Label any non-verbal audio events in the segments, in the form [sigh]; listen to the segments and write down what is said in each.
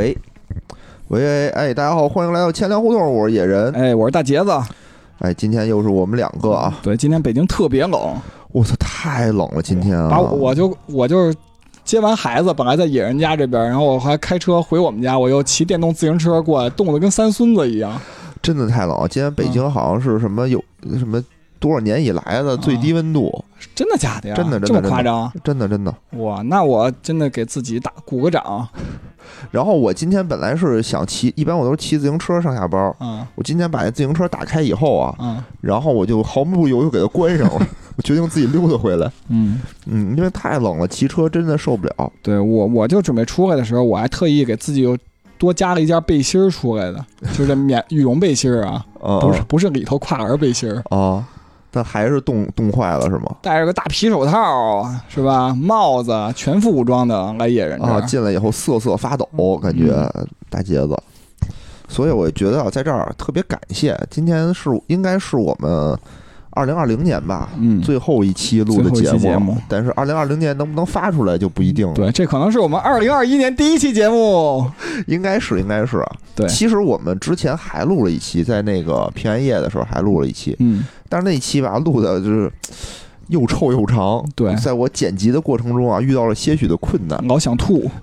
喂，喂，哎，大家好，欢迎来到千聊胡同，我是野人。哎，我是大杰子。哎，今天又是我们两个啊。对，今天北京特别冷，我操，太冷了，今天啊。把我就我就是接完孩子，本来在野人家这边，然后我还开车回我们家，我又骑电动自行车过来，冻得跟三孙子一样。真的太冷了，今天北京好像是什么有什么多少年以来的最低温度，真的假的呀？真的，这么夸张？真的，真的。哇，那我真的给自己打鼓个掌。然后我今天本来是想骑，一般我都是骑自行车上下班。嗯，我今天把那自行车打开以后啊，嗯，然后我就毫不犹豫给它关上了。[laughs] 我决定自己溜达回来。嗯嗯，因为太冷了，骑车真的受不了。对我，我就准备出来的时候，我还特意给自己又多加了一件背心儿出来的，就是免 [laughs] 羽绒背心儿啊，不是不是里头跨栏背心儿啊。但还是冻冻坏了是吗？戴着个大皮手套是吧？帽子，全副武装的来野人啊！进来以后瑟瑟发抖，感觉大杰子。所以我觉得啊，在这儿特别感谢，今天是应该是我们。二零二零年吧，嗯，最后一期录的节目，但是二零二零年能不能发出来就不一定。了。对，这可能是我们二零二一年第一期节目，应该是，应该是。对，其实我们之前还录了一期，在那个平安夜的时候还录了一期，嗯，但是那一期吧录的就是又臭又长。对，在我剪辑的过程中啊，遇到了些许的困难，老想吐。[laughs]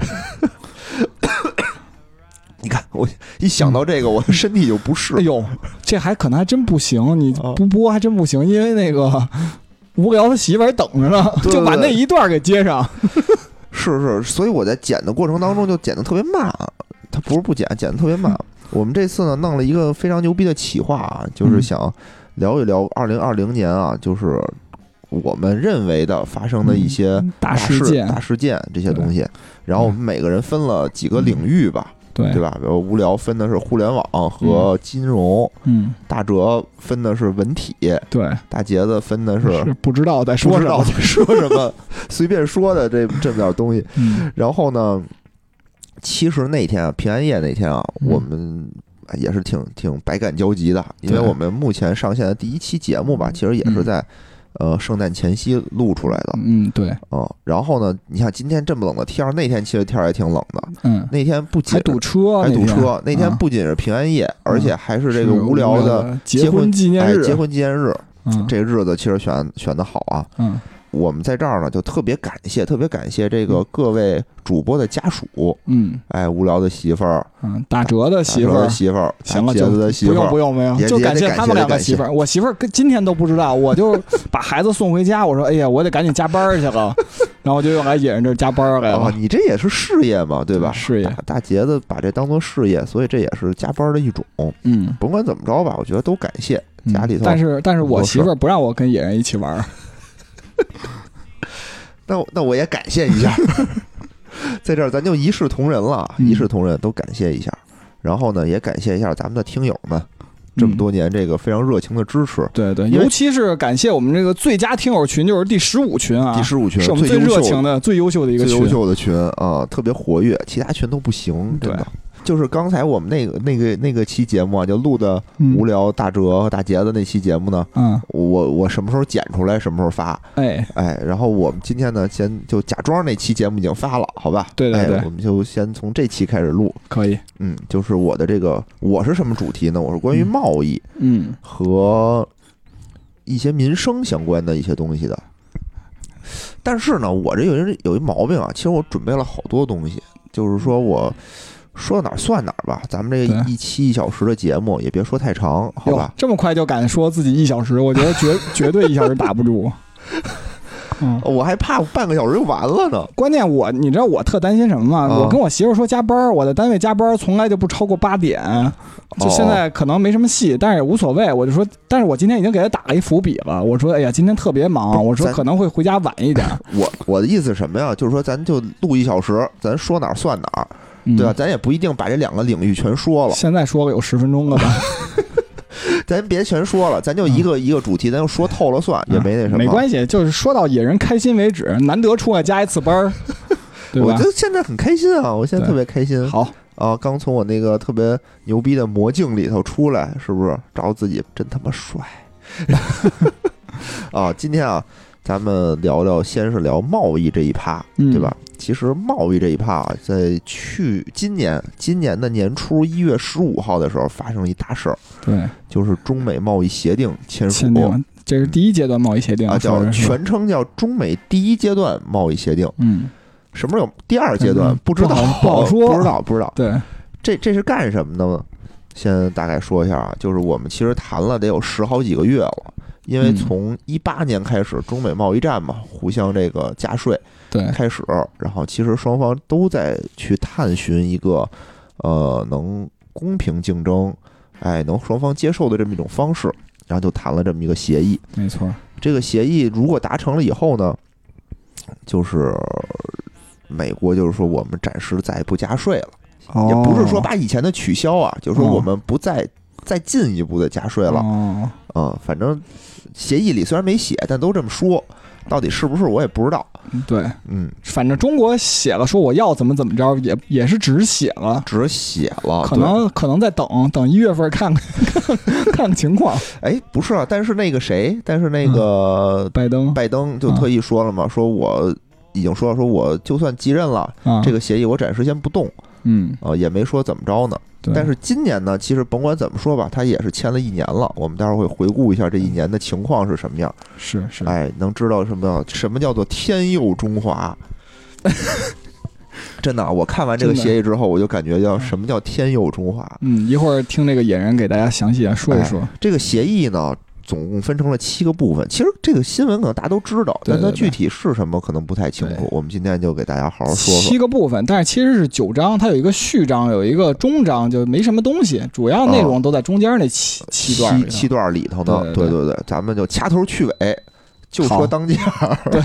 你看，我一想到这个，我的身体就不适。哎呦，这还可能还真不行，你不播还真不行，因为那个无聊他媳妇儿等着呢，[laughs] 就把那一段给接上。[laughs] 是是，所以我在剪的过程当中就剪的特别慢。他不是不剪，剪的特别慢。我们这次呢，弄了一个非常牛逼的企划啊，就是想聊一聊二零二零年啊，就是我们认为的发生的一些大事件、大事件这些东西。然后我们每个人分了几个领域吧。对对吧？比如无聊分的是互联网和金融，嗯，大哲分的是文体，对，大杰子分的是不知道在说什么，在说什么，随便说的这这么点东西。然后呢，其实那天啊，平安夜那天啊，我们也是挺挺百感交集的，因为我们目前上线的第一期节目吧，其实也是在。呃，圣诞前夕录出来的，嗯，对，嗯，然后呢，你像今天这么冷的天儿，那天其实天儿也挺冷的，嗯，那天不仅堵车，还堵车，那天不仅是平安夜，而且还是这个无聊的结婚纪念日，结婚纪念日，嗯，这日子其实选选的好啊，嗯。我们在这儿呢，就特别感谢，特别感谢这个各位主播的家属。嗯，哎，无聊的媳妇儿，嗯，打折的媳妇儿，媳妇儿，行了，杰子的媳妇儿，不用不用不用，就感谢他们两个媳妇儿。我媳妇儿跟今天都不知道，我就把孩子送回家，我说，哎呀，我得赶紧加班去了，[laughs] 然后就又来野人这加班来了。你这也是事业嘛，对吧？事业，大杰子把这当做事业，所以这也是加班的一种。嗯，甭管怎么着吧，我觉得都感谢家里头。但是，但是我媳妇儿不让我跟野人一起玩。[laughs] 那那我也感谢一下，[laughs] 在这儿咱就一视同仁了，一视同仁都感谢一下。然后呢，也感谢一下咱们的听友们这么多年这个非常热情的支持。对对，尤其是感谢我们这个最佳听友群，就是第十五群啊，第十五群是我们最热情的、最优秀的一个最优秀的群啊，特别活跃，其他群都不行，真的。就是刚才我们那个那个那个期节目啊，就录的无聊大哲和大杰子那期节目呢，嗯，我我什么时候剪出来什么时候发，哎哎，然后我们今天呢，先就假装那期节目已经发了，好吧？对对对，我们就先从这期开始录，可以，嗯，就是我的这个我是什么主题呢？我是关于贸易，嗯，和一些民生相关的一些东西的。但是呢，我这有人有一毛病啊，其实我准备了好多东西，就是说我。说到哪儿算哪儿吧，咱们这一期一小时的节目也别说太长，好吧？这么快就敢说自己一小时，我觉得绝 [laughs] 绝对一小时打不住。[laughs] 嗯，我还怕半个小时就完了呢。关键我，你知道我特担心什么吗？我跟我媳妇说加班，我在单位加班从来就不超过八点。就现在可能没什么戏，但是也无所谓。我就说，但是我今天已经给他打了一伏笔了。我说，哎呀，今天特别忙，我说可能会回家晚一点。[laughs] 我我的意思是什么呀？就是说，咱就录一小时，咱说哪儿算哪儿。对吧？咱也不一定把这两个领域全说了。现在说了有十分钟了吧？[laughs] 咱别全说了，咱就一个一个主题，咱就说透了算，也没那什么。没关系，就是说到野人开心为止。难得出来加一次班儿，[laughs] 我觉得现在很开心啊！我现在特别开心。好啊，刚从我那个特别牛逼的魔镜里头出来，是不是？找自己真他妈帅！[laughs] 啊，今天啊。咱们聊聊，先是聊贸易这一趴，对吧？其实贸易这一趴啊，在去今年今年的年初一月十五号的时候，发生了一大事儿，对，就是中美贸易协定签署，这是第一阶段贸易协定啊，叫全称叫中美第一阶段贸易协定。嗯，什么时候有第二阶段？不知道，不好说，[laughs] 不知道，不知道。对，这这是干什么的呢？先大概说一下啊，就是我们其实谈了得有十好几个月了。因为从一八年开始，中美贸易战嘛，互相这个加税，对，开始，然后其实双方都在去探寻一个，呃，能公平竞争，哎，能双方接受的这么一种方式，然后就谈了这么一个协议。没错，这个协议如果达成了以后呢，就是美国就是说我们暂时再也不加税了，也不是说把以前的取消啊，就是说我们不再再进一步的加税了，嗯，反正。协议里虽然没写，但都这么说，到底是不是我也不知道。对，嗯，反正中国写了说我要怎么怎么着，也也是只写了，只写了，可能可能在等等一月份看看看 [laughs] 看情况。[laughs] 哎，不是啊，但是那个谁，但是那个拜登，拜登就特意说了嘛，说我已经说了，说我就算继任了，这个协议我暂时先不动。嗯，啊，也没说怎么着呢。但是今年呢，其实甭管怎么说吧，他也是签了一年了。我们待会儿会回顾一下这一年的情况是什么样。是是，哎，能知道什么什么叫做天佑中华？[laughs] 真的，我看完这个协议之后，我就感觉叫什么叫天佑中华？嗯，一会儿听这个野人给大家详细说一说这个协议呢。总共分成了七个部分。其实这个新闻可能大家都知道，但它具体是什么可能不太清楚。我们今天就给大家好好说说。七个部分，但是其实是九章，它有一个序章，有一个中章，就没什么东西，主要内容都在中间那七七段七段里头呢。对对对，咱们就掐头去尾，就说当家。[laughs] 对，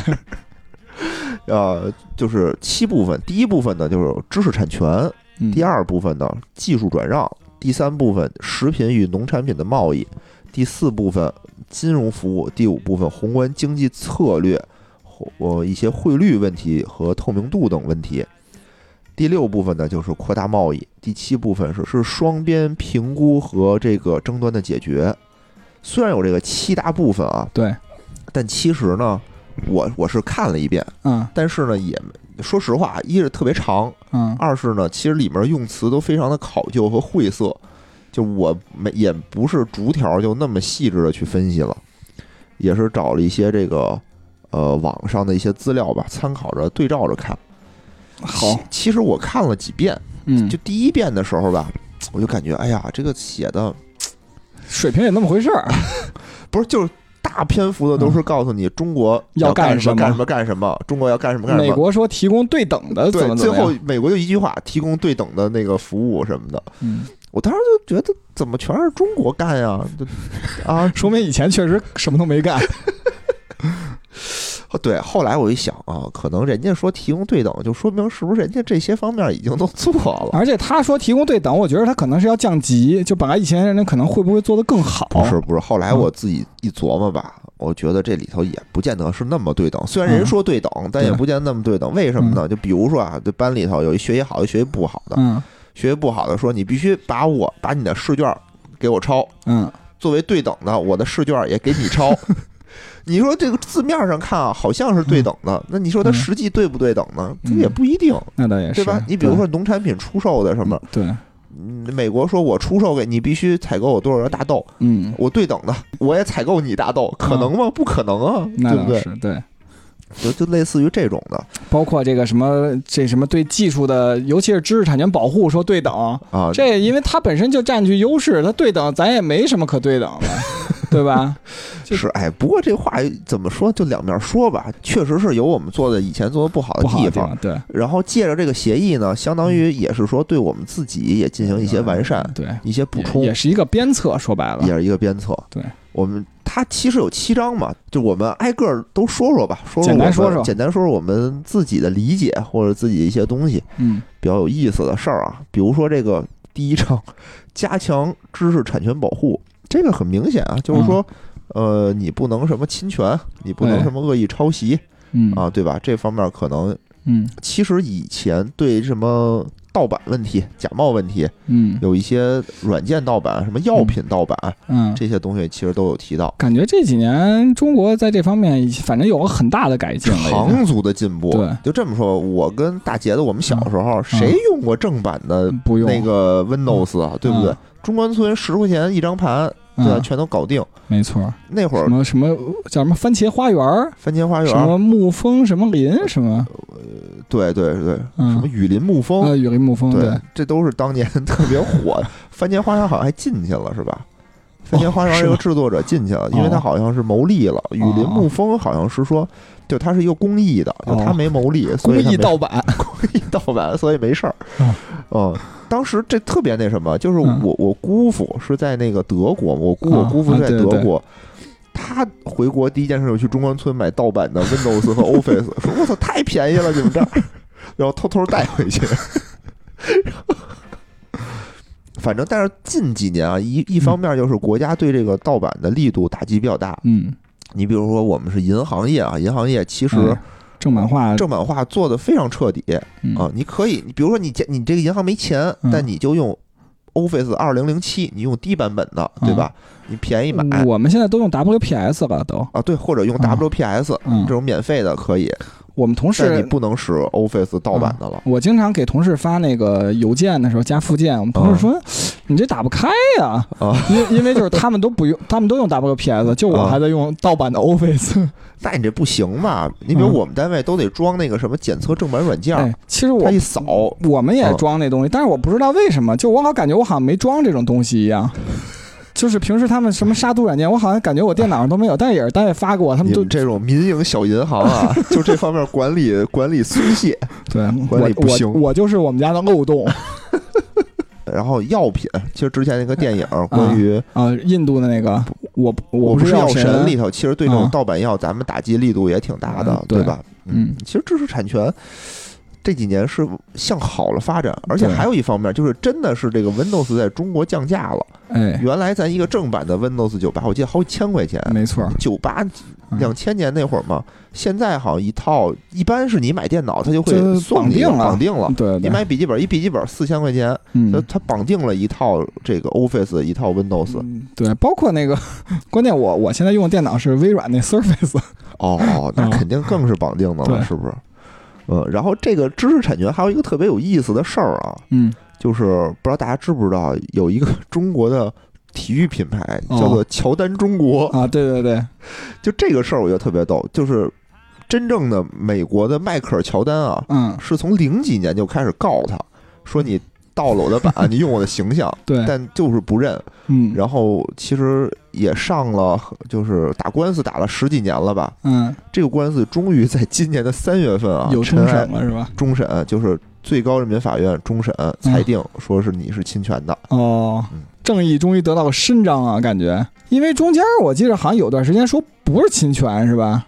呃，就是七部分。第一部分呢，就是知识产权；第二部分呢，技术转让；第三部分，食品与农产品的贸易。第四部分金融服务，第五部分宏观经济策略，或一些汇率问题和透明度等问题。第六部分呢就是扩大贸易。第七部分是是双边评估和这个争端的解决。虽然有这个七大部分啊，对，但其实呢，我我是看了一遍，嗯，但是呢，也说实话，一是特别长，嗯，二是呢，其实里面用词都非常的考究和晦涩。就我没也不是逐条就那么细致的去分析了，也是找了一些这个呃网上的一些资料吧，参考着对照着看。好，其实我看了几遍，嗯，就第一遍的时候吧，我就感觉哎呀，这个写的水平也那么回事儿，[laughs] 不是就是大篇幅的都是告诉你中国 [laughs] 要干什么干什么干什么，中国要干什么干什么。美国说提供对等的，对，最后美国就一句话，提供对等的那个服务什么的，嗯。我当时就觉得，怎么全是中国干呀？啊，说明以前确实什么都没干。[laughs] 对，后来我一想啊，可能人家说提供对等，就说明是不是人家这些方面已经都做了？而且他说提供对等，我觉得他可能是要降级，就本来以前人家可能会不会做得更好？不是不是，后来我自己一琢磨吧，我觉得这里头也不见得是那么对等。虽然人说对等，但也不见得那么对等。为什么呢？就比如说啊，这班里头有一学习好的，学习不好的。嗯。学习不好的说：“你必须把我把你的试卷给我抄，嗯，作为对等的，我的试卷也给你抄。[laughs] 你说这个字面上看啊，好像是对等的，那你说它实际对不对等呢？这也不一定。那倒也是，对吧？你比如说农产品出售的什么，对，美国说我出售给你，必须采购我多少个大豆，嗯，我对等的，我也采购你大豆，可能吗？不可能啊，对不对？对。”就就类似于这种的，包括这个什么这什么对技术的，尤其是知识产权保护说对等啊，这因为它本身就占据优势，它对等咱也没什么可对等的，[laughs] 对吧？就是哎，不过这话怎么说就两面说吧，确实是有我们做的以前做的不好的地方，对。然后借着这个协议呢，相当于也是说对我们自己也进行一些完善，对一些补充，也是一个鞭策，说白了也是一个鞭策，对。我们它其实有七章嘛，就我们挨个都说说吧，说简单说说，简单说说我们自己的理解或者自己一些东西，嗯，比较有意思的事儿啊。比如说这个第一章，加强知识产权保护，这个很明显啊，就是说，呃，你不能什么侵权，你不能什么恶意抄袭，嗯。啊，对吧？这方面可能嗯，其实以前对什么盗版问题、假冒问题，嗯，有一些软件盗版、什么药品盗版，嗯，这些东西其实都有提到。感觉这几年中国在这方面反正有个很大的改进，长足的进步。对，就这么说，我跟大杰子，我们小时候谁用过正版的不用那个 Windows 啊？对不对？中关村十块钱一张盘。对，全都搞定，没错。那会儿什么什么叫什么番茄花园？番茄花园？什么沐风什么林？什么？呃，对对对，什么雨林沐风？啊，雨林沐风，对，这都是当年 [laughs] 特别火的。番茄花园好像还进去了，是吧？番茄花园这个制作者进去了，因为他好像是牟利了。雨林沐风好像是说，就他是一个公益的，就他没牟利，所以公益盗版，[laughs] 公益盗版，所以没事儿。嗯。当时这特别那什么，就是我我姑父是在那个德国，我姑我姑父在德国，他回国第一件事就去中关村买盗版的 Windows 和 Office，说我操太便宜了你们这儿，然后偷偷带回去。反正但是近几年啊，一一方面就是国家对这个盗版的力度打击比较大。嗯，你比如说我们是银行业啊，银行业其实。正版化，正版化做的非常彻底啊！你可以，你比如说你你这个银行没钱，但你就用 Office 二零零七，你用低版本的，对吧？你便宜买。我们现在都用 WPS 了，都啊，对，或者用 WPS 这种免费的可以。我们同事你不能使 Office 盗版的了。我经常给同事发那个邮件的时候加附件，我们同事说你这打不开呀，啊因因为就是他们都不用，[laughs] 他们都用 WPS，就我还在用盗版的 Office。那你这不行嘛？你比如我们单位都得装那个什么检测正版软件，其实我一扫，我们也装那东西，但是我不知道为什么，就我老感觉我好像没装这种东西一样。就是平时他们什么杀毒软件，我好像感觉我电脑上都没有，但也是单位发给我，他们都这种民营小银行啊，[laughs] 就这方面管理管理松懈，[laughs] 对，管理不行。我就是我们家的漏洞。[laughs] 然后药品，其实之前那个电影关于啊印度的那个，我我不是药神里头，其实对这种盗版药，咱们打击力度也挺大的，对吧？嗯，其实知识产权。这几年是向好了发展，而且还有一方面就是真的是这个 Windows 在中国降价了。哎，原来咱一个正版的 Windows 九八，我记得好几千块钱。没错，九八两千年那会儿嘛，现在好像一套一般是你买电脑，它就会绑定了，绑定了。对，你买笔记本，一笔记本四千块钱，嗯，它绑定了一套这个 Office 一套 Windows。对，包括那个，[laughs] 关键我我现在用的电脑是微软那 Surface。哦，那肯定更是绑定的了，是不是？嗯，然后这个知识产权还有一个特别有意思的事儿啊，嗯，就是不知道大家知不知道，有一个 [laughs] 中国的体育品牌叫做乔丹中国啊，对对对，就这个事儿我觉得特别逗，就是真正的美国的迈克尔乔丹啊，嗯，是从零几年就开始告他说你。盗了我的版，你用我的形象，[laughs] 对，但就是不认，嗯，然后其实也上了，就是打官司打了十几年了吧，嗯，这个官司终于在今年的三月份啊，有终审了是吧？终审就是最高人民法院终审裁定，说是你是侵权的，哦，正义终于得到了伸张啊，感觉，因为中间我记得好像有段时间说不是侵权是吧？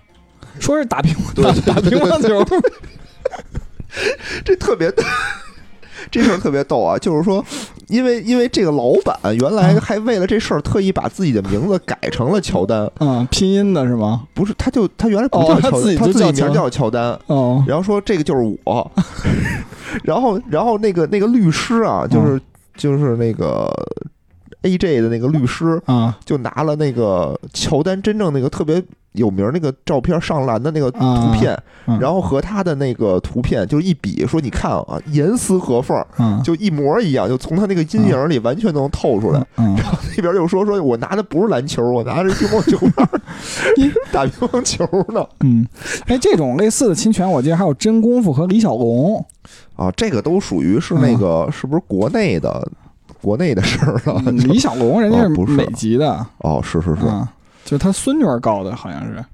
说是打乒打打乒乓球，[laughs] 这特别。这事儿特别逗啊，就是说，因为因为这个老板原来还为了这事儿特意把自己的名字改成了乔丹，嗯，拼音的是吗？不是，他就他原来不叫乔，他自己他自己名叫乔丹，哦，然后说这个就是我，[laughs] 然后然后那个那个律师啊，就是就是那个 A J 的那个律师啊，就拿了那个乔丹真正那个特别。有名那个照片上篮的那个图片，然后和他的那个图片就一比，说你看啊，严丝合缝，就一模一样，就从他那个阴影里完全都能透出来。然后那边又说说我拿的不是篮球，我拿的是乒乓球。拍 [laughs] 打乒乓球呢。嗯，哎，这种类似的侵权，我记得还有真功夫和李小龙。啊，这个都属于是那个是不是国内的国内的事儿了？李小龙人家是美籍的。哦，是是是。就他孙女儿告的，好像是，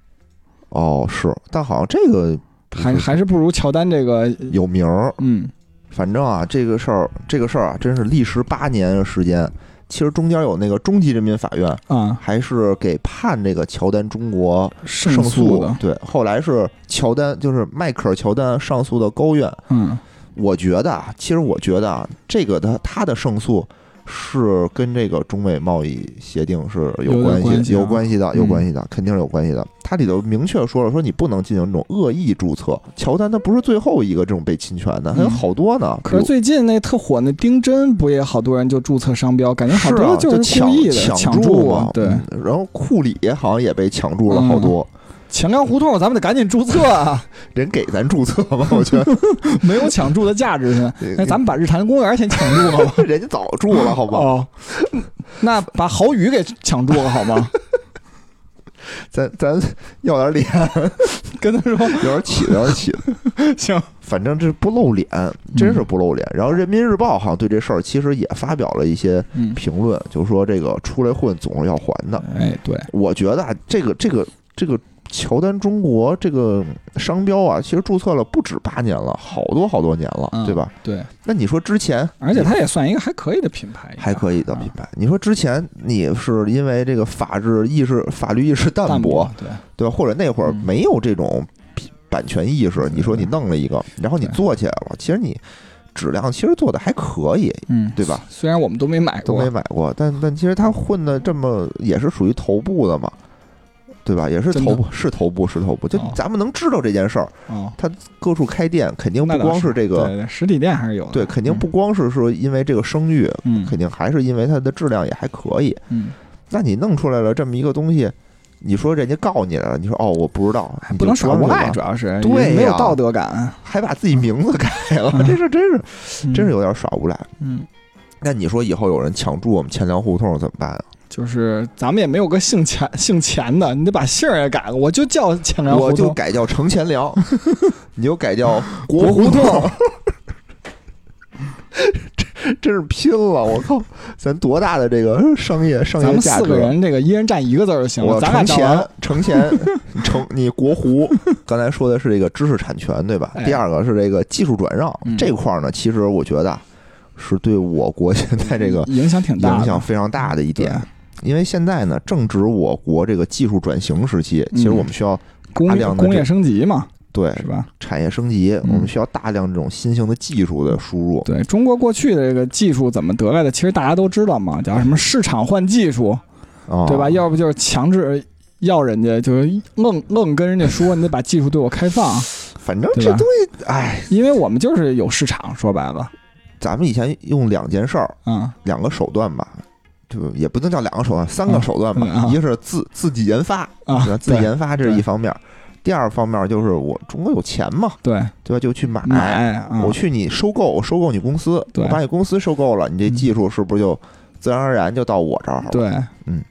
哦，是，但好像这个还还是不如乔丹这个有名儿。嗯，反正啊，这个事儿，这个事儿啊，真是历时八年时间。其实中间有那个中级人民法院啊，还是给判这个乔丹中国胜诉的。对，后来是乔丹，就是迈克尔乔丹上诉到高院。嗯，我觉得啊，其实我觉得啊，这个他他的胜诉。是跟这个中美贸易协定是有关系，有关系的，有关系的，肯定是有关系的。它里头明确说了，说你不能进行这种恶意注册。乔丹他不是最后一个这种被侵权的，还有好多呢。可是最近那特火那丁真，不也好多人就注册商标，感觉好多就是故意的抢注嘛。对，然后库里好像也被抢注了好多。钱粮胡同，咱们得赶紧注册啊！[laughs] 人给咱注册吗？我觉得 [laughs] 没有抢注的价值。[laughs] 那咱们把日坛公园先抢注了吧？人家早注了，好吧？哦，那把郝宇给抢注了好吗？咱咱要点脸，跟他说有点起，有点起。行，反正这不露脸，真是不露脸。然后人民日报好像对这事儿其实也发表了一些评论，就是说这个出来混总是要还的。哎，对，我觉得这个这个这个。乔丹中国这个商标啊，其实注册了不止八年了，好多好多年了，对吧？对。那你说之前，而且它也算一个还可以的品牌，还可以的品牌。你说之前你是因为这个法治意识、法律意识淡薄，对对吧？或者那会儿没有这种版权意识，你说你弄了一个，然后你做起来了，其实你质量其实做的还可以，嗯，对吧？虽然我们都没买过，都没买过，但但其实他混的这么也是属于头部的嘛。对吧？也是头部，是头部，是头部。就咱们能知道这件事儿，他各处开店，肯定不光是这个实体店还是有。对，肯定不光是说因为这个声誉，肯定还是因为它的质量也还可以。嗯，那你弄出来了这么一个东西，你说人家告你了，你说哦，我不知道，不能耍无赖，主要是对没有道德感，还把自己名字改了，[laughs] 这事真是真是有点耍无赖。嗯，那你说以后有人抢注我们钱粮胡同怎么办啊？就是咱们也没有个姓钱姓钱的，你得把姓儿也改了。我就叫钱粮，我就改叫程钱粮，[laughs] 你就改叫国胡同。这 [laughs] 真是拼了！我靠，咱多大的这个商业商业价值？咱们四个人，这个一人占一个字就行了。我程钱，程钱，[laughs] 程你国胡。刚才说的是这个知识产权，对吧？第二个是这个技术转让这块儿呢，其实我觉得是对我国现在这个影响挺大，影响非常大的一点。因为现在呢，正值我国这个技术转型时期，其实我们需要大量的工业升级嘛，对，是吧？产业升级，我们需要大量这种新型的技术的输入。对中国过去的这个技术怎么得来的？其实大家都知道嘛，叫什么市场换技术，对吧？要不就是强制要人家，就是愣愣跟人家说，你得把技术对我开放。反正这东西，哎，因为我们就是有市场，说白了，咱们以前用两件事儿，嗯，两个手段吧。就也不能叫两个手段，三个手段吧。一个是自自己研发啊，自己研发这是一方面。第二方面就是我中国有钱嘛，对对吧？就去买，买。我去你收购，我收购你公司，我把你公司收购了，你这技术是不是就自然而然就到我这儿了？对，嗯。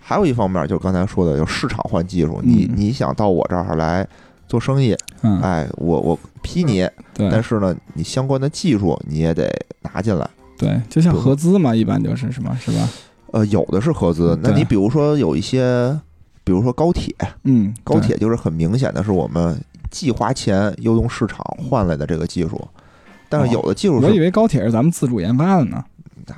还有一方面就是刚才说的，就市场换技术，你你想到我这儿来做生意，哎，我我批你，但是呢，你相关的技术你也得拿进来。对，就像合资嘛，一般就是什么，是吧？呃，有的是合资。那你比如说有一些，比如说高铁，嗯，高铁就是很明显的是我们既花钱又用市场换来的这个技术。但是有的技术，我以为高铁是咱们自主研发的呢。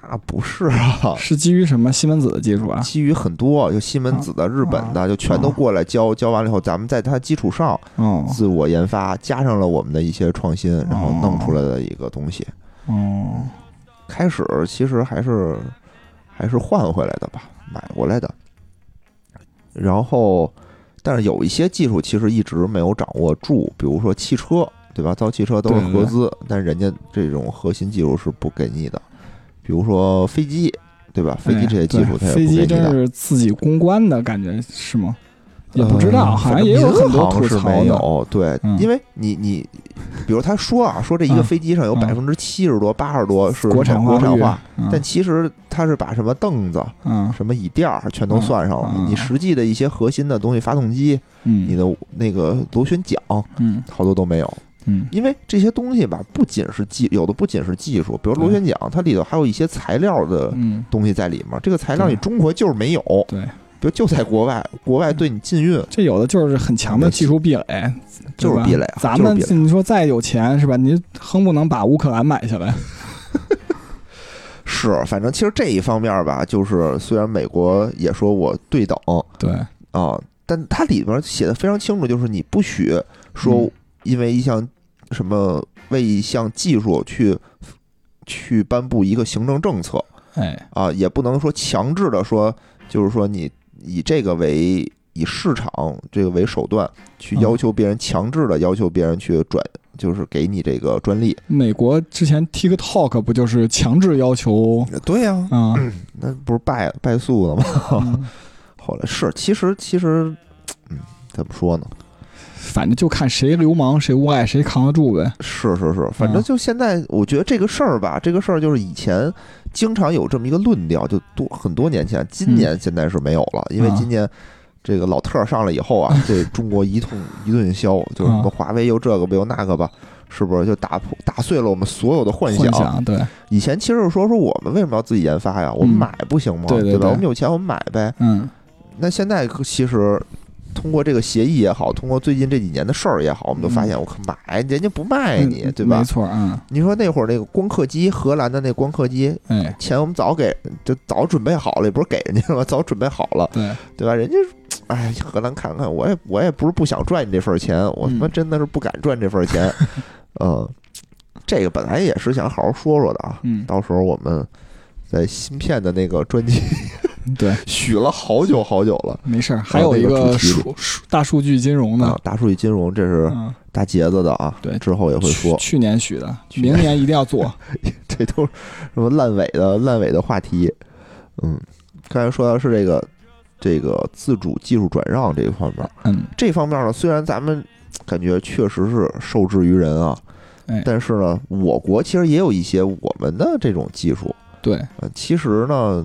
那不是啊，[laughs] 是基于什么西门子的技术啊？基于很多，就西门子的、日本的，就全都过来教教完了以后，咱们在它基础上自我研发，加上了我们的一些创新，然后弄出来的一个东西。哦。开始其实还是还是换回来的吧，买过来的。然后，但是有一些技术其实一直没有掌握住，比如说汽车，对吧？造汽车都是合资，但人家这种核心技术是不给你的。比如说飞机，对吧？飞机这些技术，它飞机真是自己攻关的感觉是吗？也不知道，好像也有很多吐槽有。对，因为你你，比如他说啊，说这一个飞机上有百分之七十多、八十多是国产化，国产化，但其实他是把什么凳子、什么椅垫儿全都算上了。你实际的一些核心的东西，发动机，你的那个螺旋桨，嗯，好多都没有。嗯，因为这些东西吧，不仅是技，有的不仅是技术，比如螺旋桨，它里头还有一些材料的东西在里面。这个材料你中国就是没有。对。就就在国外，国外对你禁运，这有的就是很强的技术壁垒，就是壁垒。咱们你说再有钱是吧？你哼不能把乌克兰买下来。[laughs] 是，反正其实这一方面吧，就是虽然美国也说我对等，对啊，但它里边写的非常清楚，就是你不许说因为一项什么为一项技术去去颁布一个行政政策。哎啊，也不能说强制的说，就是说你以这个为以市场这个为手段去要求别人，强制的要求别人去转，就是给你这个专利。美国之前 TikTok 不就是强制要求？对呀，啊，那不是败败诉了吗？[laughs] 后来是，其实其实，嗯，怎么说呢？反正就看谁流氓谁无赖谁扛得住呗。是是是，反正就现在，我觉得这个事儿吧，这个事儿就是以前经常有这么一个论调，就多很多年前，今年现在是没有了，因为今年这个老特上来以后啊，[laughs] 这中国一通一顿削，就是什么华为又这个吧又那个吧，是不是就打破打碎了我们所有的幻想？对，以前其实是说说我们为什么要自己研发呀？我们买不行吗？对吧？我们有钱我们买呗。嗯，那现在其实。通过这个协议也好，通过最近这几年的事儿也好，我们都发现，我靠，买人家不卖你，对吧？没错，嗯。你说那会儿那个光刻机，荷兰的那光刻机，哎，钱我们早给，就早准备好了，也不是给人家了吗？[laughs] 早准备好了，对对吧？人家，哎，荷兰看看，我也我也不是不想赚你这份钱，我他妈真的是不敢赚这份钱，嗯。[laughs] 这个本来也是想好好说说的啊，嗯，到时候我们在芯片的那个专辑。[laughs] 对，许了好久好久了，没事儿。还有一个数数大数据金融呢，大数据金融这是大杰子的啊。对，之后也会说。去年许的，[laughs] 明年一定要做。[laughs] 这都是什么烂尾的烂尾的话题？嗯，刚才说的是这个这个自主技术转让这一方面。嗯，这方面呢，虽然咱们感觉确实是受制于人啊，但是呢，我国其实也有一些我们的这种技术。对，呃，其实呢。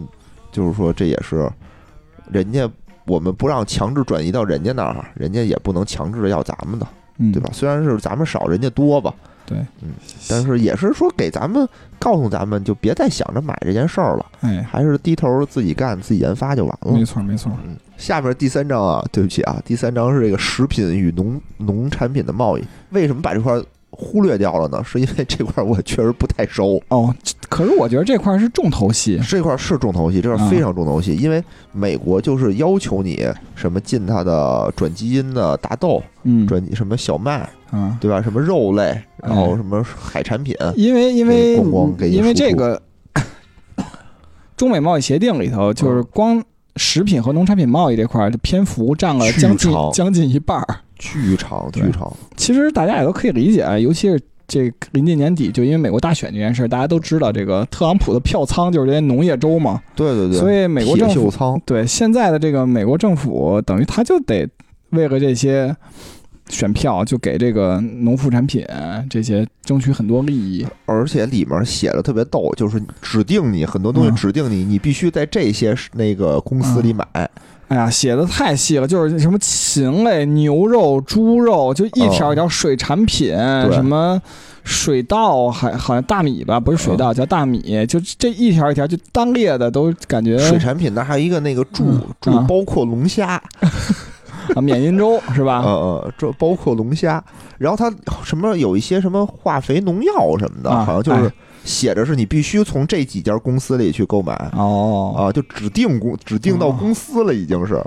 就是说，这也是人家我们不让强制转移到人家那儿，人家也不能强制要咱们的，对吧？虽然是咱们少，人家多吧，对，嗯，但是也是说给咱们告诉咱们，就别再想着买这件事儿了，哎，还是低头自己干，自己研发就完了。没错，没错。嗯，下面第三章啊，对不起啊，第三章是这个食品与农农产品的贸易，为什么把这块？忽略掉了呢，是因为这块我确实不太熟哦。可是我觉得这块是重头戏，这块是重头戏，这块非常重头戏。因为美国就是要求你什么进它的转基因的大豆，嗯，转什么小麦，嗯，对吧？什么肉类，然后什么海产品。因为因为因为这个 [coughs] 中美贸易协定里头，就是光食品和农产品贸易这块的篇幅占了将近将近一半儿。巨长，巨长。其实大家也都可以理解，尤其是这临近年底，就因为美国大选这件事，大家都知道，这个特朗普的票仓就是这些农业州嘛。对对对。所以美国政府对现在的这个美国政府，等于他就得为了这些选票，就给这个农副产品这些争取很多利益。而且里面写的特别逗，就是指定你很多东西，指定你，你必须在这些那个公司里买。哎呀，写的太细了，就是什么禽类、牛肉、猪肉，就一条一条水产品，什么水稻，还好像大米吧，不是水稻，叫大米，就这一条一条就单列的，都感觉水产品那还有一个那个猪猪，包括龙虾。[laughs] 啊，缅因州是吧？[laughs] 呃呃，这包括龙虾，然后它什么有一些什么化肥、农药什么的，好像就是。写着是你必须从这几家公司里去购买哦啊，就指定公指定到公司了，已经是。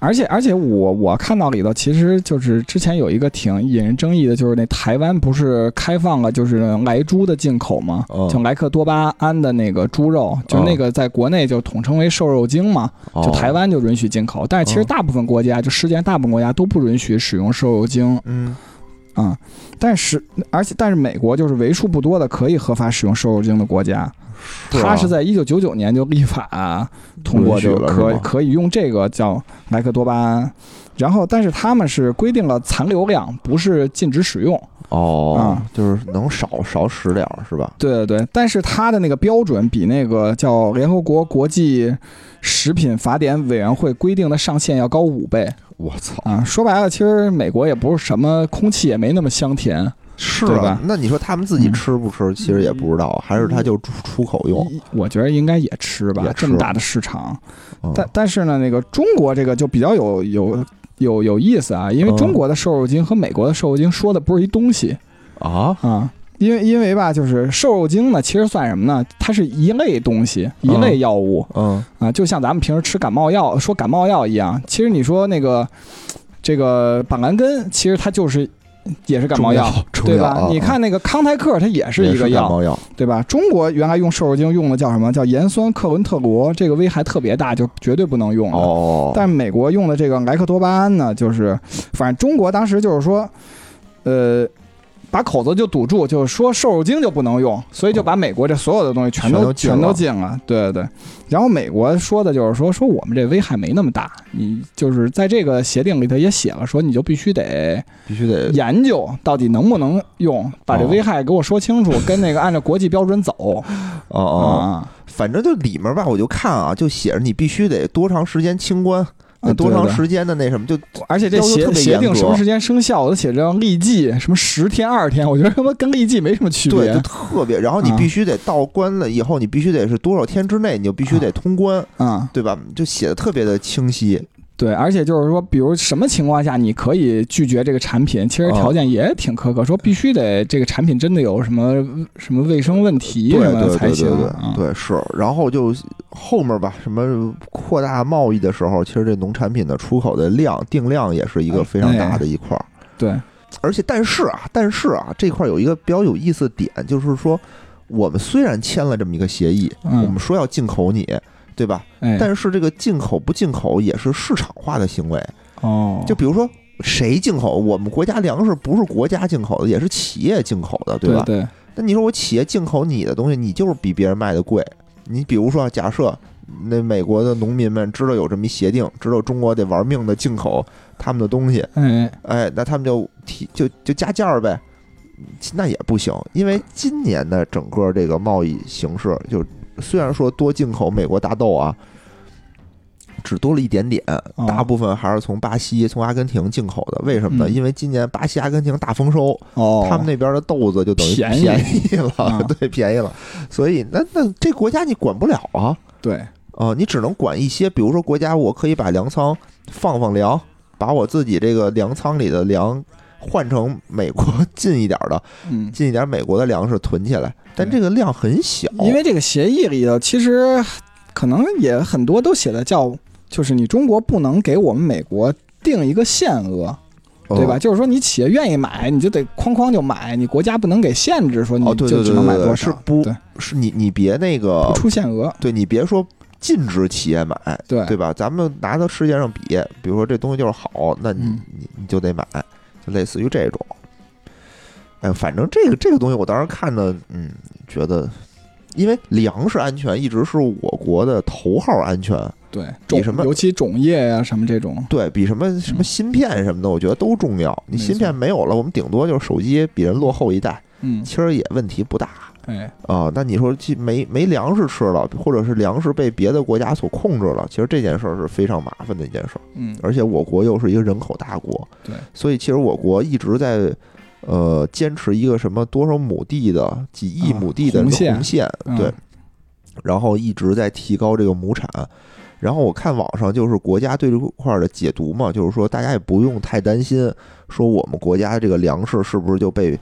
而且而且我我看到里头，其实就是之前有一个挺引人争议的，就是那台湾不是开放了就是莱猪的进口吗？就莱克多巴胺的那个猪肉，就那个在国内就统称为瘦肉精嘛，就台湾就允许进口，但是其实大部分国家就世界上大部分国家都不允许使用瘦肉精。嗯。啊，但是而且但是美国就是为数不多的可以合法使用瘦肉精的国家，它是在一九九九年就立法通过就可可以用这个叫莱克多巴胺，然后但是他们是规定了残留量，不是禁止使用哦，啊，就是能少少使点是吧？对对对，但是它的那个标准比那个叫联合国国际食品法典委员会规定的上限要高五倍。我操啊！说白了，其实美国也不是什么空气，也没那么香甜，是吧？那你说他们自己吃不吃？其实也不知道，还是他就出出口用？我觉得应该也吃吧，这么大的市场。但但是呢，那个中国这个就比较有有有有意思啊，因为中国的瘦肉精和美国的瘦肉精说的不是一东西啊啊。因为因为吧，就是瘦肉精呢，其实算什么呢？它是一类东西，一类药物。嗯啊，就像咱们平时吃感冒药，说感冒药一样。其实你说那个这个板蓝根，其实它就是也是感冒药，对吧？你看那个康泰克，它也是一个药，对吧？中国原来用瘦肉精用的叫什么？叫盐酸克伦特罗，这个危害特别大，就绝对不能用哦。但美国用的这个莱克多巴胺呢，就是反正中国当时就是说，呃。把口子就堵住，就是说瘦肉精就不能用，所以就把美国这所有的东西全都全都禁了。对对对，然后美国说的就是说说我们这危害没那么大，你就是在这个协定里头也写了，说你就必须得必须得研究到底能不能用，把这危害给我说清楚，跟那个按照国际标准走。哦哦，反正就里面吧，我就看啊，就写着你必须得多长时间清关。那多长时间的那什么？就而且这协协定什么时间生效？我都写着立即什么十天、二十天，我觉得他妈跟立即没什么区别。对，就特别。然后你必须得到关了以后，你必须得是多少天之内，你就必须得通关，嗯，对吧？就写的特别的清晰。对，而且就是说，比如什么情况下你可以拒绝这个产品？其实条件也挺苛刻，说必须得这个产品真的有什么什么卫生问题什么才行。对对对对，是。然后就后面吧，什么扩大贸易的时候，其实这农产品的出口的量定量也是一个非常大的一块儿。对，而且但是啊，但是啊，这块有一个比较有意思的点，就是说，我们虽然签了这么一个协议，我们说要进口你。对吧？但是这个进口不进口也是市场化的行为哦。就比如说谁进口，我们国家粮食不是国家进口的，也是企业进口的，对吧？对。那你说我企业进口你的东西，你就是比别人卖的贵。你比如说，假设那美国的农民们知道有这么一协定，知道中国得玩命的进口他们的东西，哎哎，那他们就提就就加价呗。那也不行，因为今年的整个这个贸易形势就。虽然说多进口美国大豆啊，只多了一点点，大部分还是从巴西、从阿根廷进口的。为什么呢？因为今年巴西、阿根廷大丰收，他们那边的豆子就等于便宜了，[laughs] 对，便宜了。所以那那这国家你管不了啊，对，啊，你只能管一些，比如说国家，我可以把粮仓放放粮，把我自己这个粮仓里的粮。换成美国近一点的，嗯，近一点美国的粮食囤起来，但这个量很小。因为这个协议里头，其实可能也很多都写的叫，就是你中国不能给我们美国定一个限额，对吧？就是说你企业愿意买，你就得哐哐就买，你国家不能给限制，说你就只能买多少。是不？是你你别那个不出限额，对你别说禁止企业买，对对吧？咱们拿到世界上比，比如说这东西就是好，那你你你就得买。类似于这种，哎，反正这个这个东西，我当时看的，嗯，觉得，因为粮食安全一直是我国的头号安全，对，比什么，尤其种业呀什么这种，对比什么什么芯片什么的，我觉得都重要。你芯片没有了，我们顶多就是手机比人落后一代，嗯，其实也问题不大。哎啊，那你说没没粮食吃了，或者是粮食被别的国家所控制了，其实这件事儿是非常麻烦的一件事儿。嗯，而且我国又是一个人口大国，对，所以其实我国一直在呃坚持一个什么多少亩地的几亿亩地的红线，对，然后一直在提高这个亩产。然后我看网上就是国家对这块儿的解读嘛，就是说大家也不用太担心，说我们国家这个粮食是不是就被。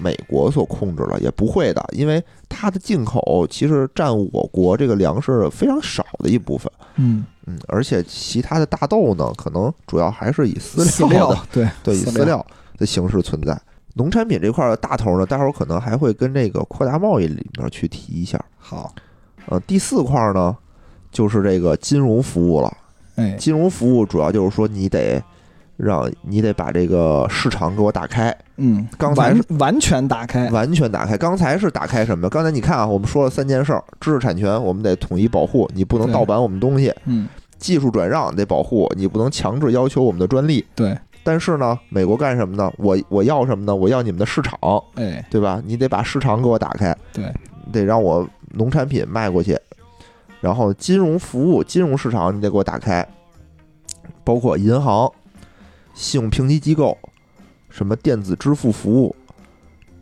美国所控制了也不会的，因为它的进口其实占我国这个粮食非常少的一部分。嗯嗯，而且其他的大豆呢，可能主要还是以饲料的，对对，以饲料的形式存在。农产品这块的大头呢，待会儿可能还会跟这个扩大贸易里面去提一下。好，呃，第四块呢，就是这个金融服务了。哎，金融服务主要就是说你得。让你得把这个市场给我打开，嗯，刚才是完全打开，完全打开。刚才是打开什么？刚才你看啊，我们说了三件事儿：知识产权我们得统一保护，你不能盗版我们东西；嗯，技术转让得保护，你不能强制要求我们的专利。对。但是呢，美国干什么呢？我我要什么呢？我要你们的市场，哎，对吧？你得把市场给我打开，对，得让我农产品卖过去。然后金融服务、金融市场你得给我打开，包括银行。信用评级机构，什么电子支付服务、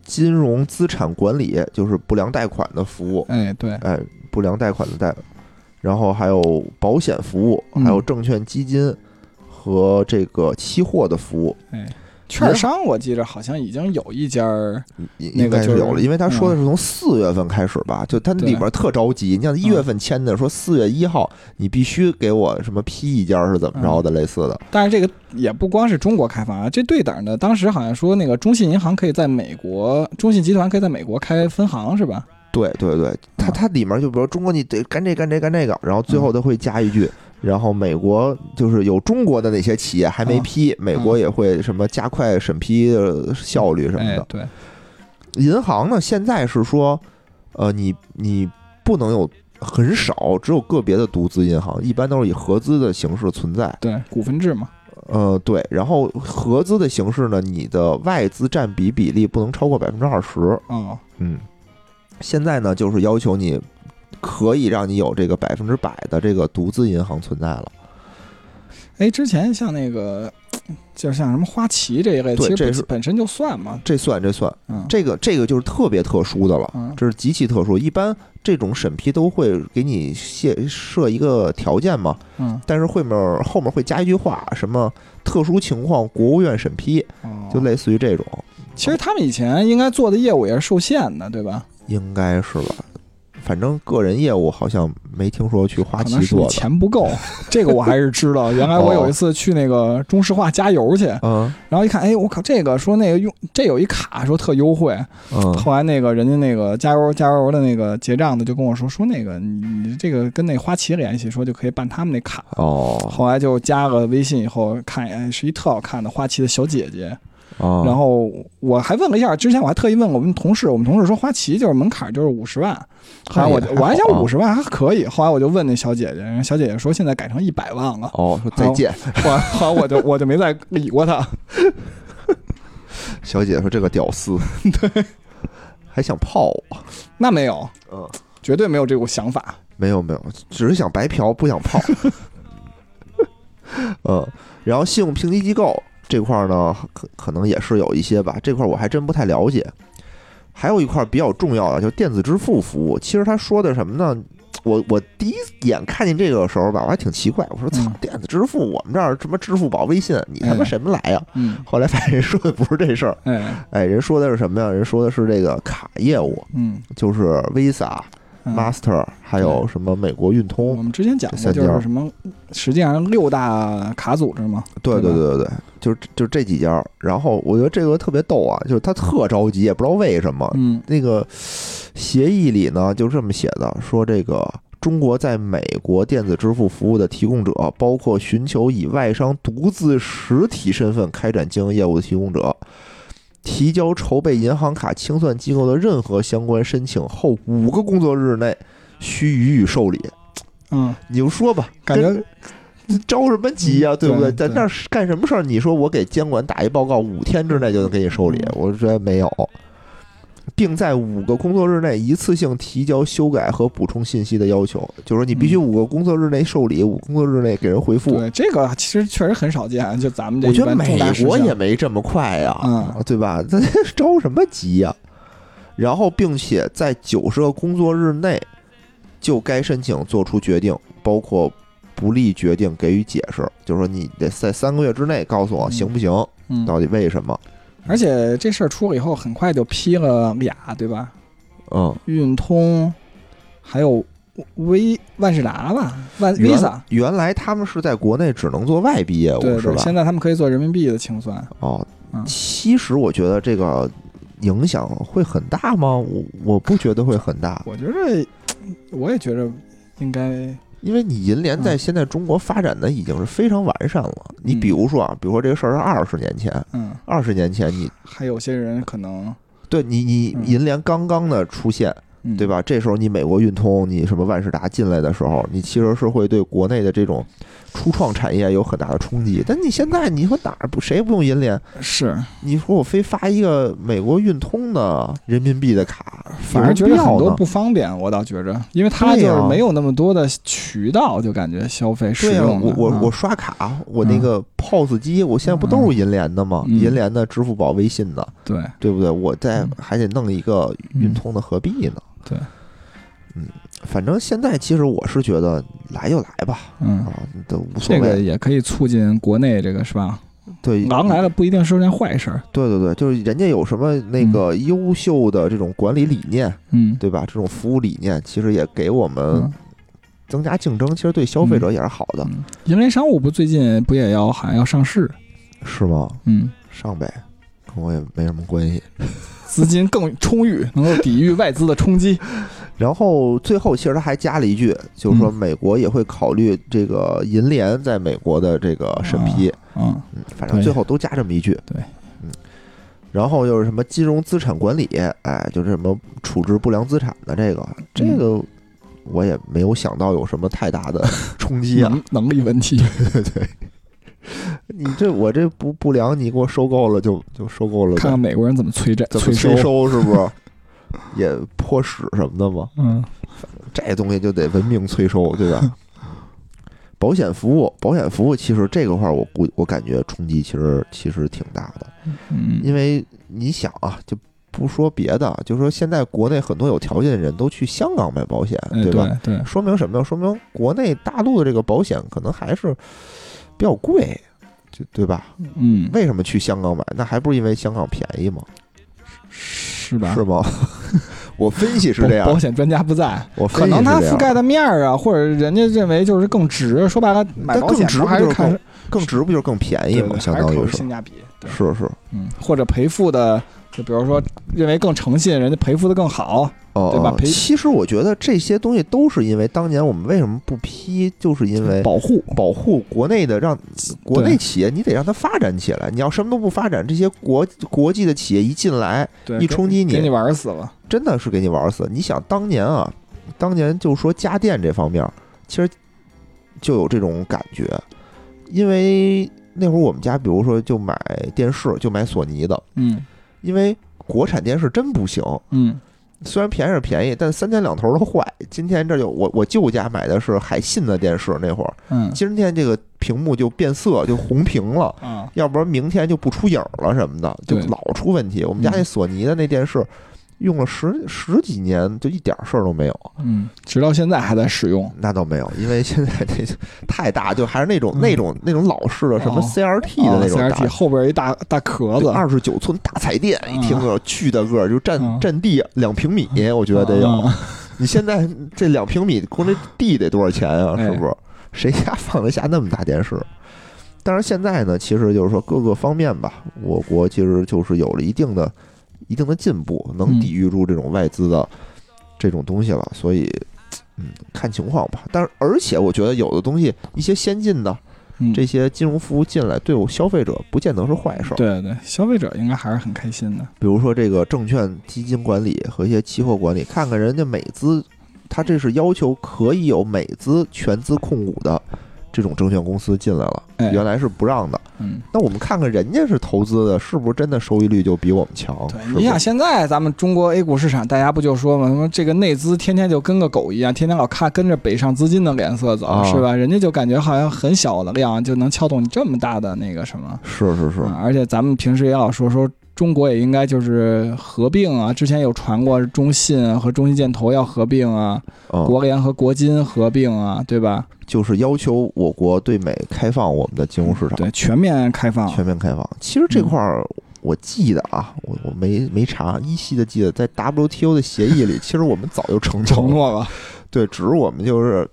金融资产管理，就是不良贷款的服务。哎，对，哎，不良贷款的贷，然后还有保险服务，还有证券基金和这个期货的服务。哎，券商我记着好像已经有一家儿，应该是有了，因为他说的是从四月份开始吧，就他里边特着急。你像一月份签的，说四月一号你必须给我什么批一家是怎么着的，类似的。但是这个也不光是中国开放啊，这对等的，当时好像说那个中信银行可以在美国，中信集团可以在美国开分行是吧？对对对，它它里面就比如中国你得干这干这干这个，然后最后都会加一句。然后美国就是有中国的那些企业还没批，美国也会什么加快审批的效率什么的。对，银行呢现在是说，呃，你你不能有很少，只有个别的独资银行，一般都是以合资的形式存在。对，股份制嘛。呃，对。然后合资的形式呢，你的外资占比比例不能超过百分之二十。哦，嗯。现在呢，就是要求你。可以让你有这个百分之百的这个独资银行存在了。哎，之前像那个，[tsk] 就像什么花旗这一类，其实本身就算嘛，这算这算，这个这个就是特别特殊的了，这是极其特殊。一般这种审批都会给你设设一个条件嘛，嗯，但是后面后面会加一句话，什么特殊情况国务院审批，就类似于这种。其实他们以前应该做的业务也是受限的，对吧？应该是吧。反正个人业务好像没听说去花旗做，钱不够，[laughs] 这个我还是知道。原来我有一次去那个中石化加油去，嗯，然后一看，哎，我靠，这个说那个用这有一卡说特优惠，嗯，后来那个人家那个加油加油的那个结账的就跟我说说那个你你这个跟那花旗联系，说就可以办他们那卡。哦，后来就加了微信以后看，哎，是一特好看的花旗的小姐姐。然后我还问了一下，之前我还特意问我们同事，我们同事说花旗就是门槛就是五十万，后来我我还想五十万还可以，后来我就问那小姐姐，小姐姐说现在改成一百万了。哦，说再见。后来后来我就我就没再理过她。小姐姐说这个屌丝，对，[laughs] 还想泡我？那没有，嗯，绝对没有这种想法。没有没有，只是想白嫖，不想泡。[laughs] 嗯，然后信用评级机构。这块呢，可可能也是有一些吧，这块我还真不太了解。还有一块比较重要的，就是电子支付服务。其实他说的什么呢？我我第一眼看见这个时候吧，我还挺奇怪，我说操，电子支付，我们这儿什么支付宝、微信，你他妈什么来呀？后来发现人说的不是这事儿，哎，人说的是什么呀？人说的是这个卡业务，嗯，就是 Visa。Master 还有什么美国运通？我们之前讲过，就是什么，实际上六大卡组织嘛。对对对对对，就是就这几家。然后我觉得这个特别逗啊，就是他特着急，也不知道为什么。嗯，那个协议里呢就这么写的，说这个中国在美国电子支付服务的提供者，包括寻求以外商独自实体身份开展经营业务的提供者。提交筹备银行卡清算机构的任何相关申请后五个工作日内，需予以受理。嗯，你就说吧，感觉着什么急呀？对不对？在那儿干什么事儿？你说我给监管打一报告，五天之内就能给你受理？我觉得没有。并在五个工作日内一次性提交修改和补充信息的要求，就是说你必须五个工作日内受理，五工作日内给人回复。对，这个其实确实很少见。就咱们这，我觉得美国也没这么快呀，嗯，对吧？这 [laughs] 着什么急呀？然后，并且在九十个工作日内就该申请做出决定，包括不利决定给予解释，就是说你得在三个月之内告诉我行不行？到底为什么？而且这事儿出了以后，很快就批了俩，对吧？嗯，运通，还有微万事达吧，万 Visa。原来他们是在国内只能做外币业务，是吧？现在他们可以做人民币的清算。哦，其实我觉得这个影响会很大吗？我我不觉得会很大。我觉得，我也觉得应该。因为你银联在现在中国发展的已经是非常完善了。你比如说啊，比如说这个事儿是二十年前，嗯，二十年前你还有些人可能对你，你银联刚刚的出现。对吧？这时候你美国运通，你什么万事达进来的时候，你其实是会对国内的这种初创产业有很大的冲击。但你现在你说哪儿不谁不用银联？是你说我非发一个美国运通的人民币的卡，反而觉得很多不方便。我倒觉着，因为它就是没有那么多的渠道，就感觉消费使用。我我我刷卡，我那个 POS 机，我现在不都是银联的吗？银联的、支付宝、微信的，对对不对？我再还得弄一个运通的合币呢。对，嗯，反正现在其实我是觉得来就来吧，嗯啊，都无所谓。这个也可以促进国内这个是吧？对，狼来了不一定是件坏事。对对对，就是人家有什么那个优秀的这种管理理念，嗯，对吧？这种服务理念，其实也给我们增加竞争，其实对消费者也是好的。银联商务不最近不也要好像要上市？是吗？嗯，上呗，跟我也没什么关系。[laughs] 资金更充裕，能够抵御外资的冲击。[laughs] 然后最后，其实他还加了一句，就是说美国也会考虑这个银联在美国的这个审批。嗯嗯，反正最后都加这么一句。对，嗯。然后又是什么金融资产管理？哎，就是什么处置不良资产的这个，这个我也没有想到有什么太大的 [laughs] 冲击啊，能力问题。对对对。[laughs] 你这我这不不良，你给我收购了就就收购了。看看美国人怎么催债，怎么催收是不是？[laughs] 也泼屎什么的吗？嗯，这东西就得文明催收，对吧？[laughs] 保险服务，保险服务其实这个话，我估我感觉冲击其实其实挺大的。嗯，因为你想啊，就不说别的，就说现在国内很多有条件的人都去香港买保险，对吧？对，说明什么呀？说明国内大陆的这个保险可能还是比较贵，就对吧？嗯，为什么去香港买？那还不是因为香港便宜吗？是吧？是吗？[laughs] 我分析是这样，保险专家不在，我可能他覆盖的面儿啊，或者人家认为就是更值。说白了，买保险值还是看更值，不就是更便宜吗？相当于是性价比，是是，嗯，或者赔付的，就比如说认为更诚信，人家赔付的更好。哦，对吧？其实我觉得这些东西都是因为当年我们为什么不批，就是因为保护保护国内的，让国内企业你得让它发展起来。你要什么都不发展，这些国国际的企业一进来，一冲击你，给你玩死了，真的是给你玩死。你想当年啊，当年就说家电这方面，其实就有这种感觉，因为那会儿我们家，比如说就买电视，就买索尼的，嗯，因为国产电视真不行，嗯。虽然便宜是便宜，但三天两头的坏。今天这就我我舅家买的是海信的电视，那会儿，嗯，今天这个屏幕就变色，就红屏了，嗯，要不然明天就不出影了什么的，就老出问题。我们家那索尼的那电视。用了十十几年，就一点事儿都没有。嗯，直到现在还在使用。那倒没有，因为现在这太大，就还是那种那种那种老式的什么 CRT 的那种 CRT，后边一大大壳子，二十九寸大彩电，一听着巨大个儿，就占占地两平米，我觉得得有。你现在这两平米，光这地得多少钱啊？是不是？谁家放得下那么大电视？但是现在呢，其实就是说各个方面吧，我国其实就是有了一定的。一定的进步，能抵御住这种外资的这种东西了，所以，嗯，看情况吧。但是，而且我觉得有的东西，一些先进的这些金融服务进来，对我消费者不见得是坏事。对对，消费者应该还是很开心的。比如说这个证券基金管理和一些期货管理，看看人家美资，他这是要求可以有美资全资控股的。这种证券公司进来了，原来是不让的。嗯，那我们看看人家是投资的，是不是真的收益率就比我们强？对，你想现在咱们中国 A 股市场，大家不就说嘛，什么这个内资天天就跟个狗一样，天天老看跟着北上资金的脸色走，是吧？人家就感觉好像很小的量就能撬动你这么大的那个什么？是是是，而且咱们平时也老说说。中国也应该就是合并啊，之前有传过中信和中信建投要合并啊，国联和国金合并啊，对吧？就是要求我国对美开放我们的金融市场，对，全面开放，全面开放。其实这块儿我记得啊，我我没没查，依稀的记得在 WTO 的协议里，[laughs] 其实我们早就承承诺了，对，只是我们就是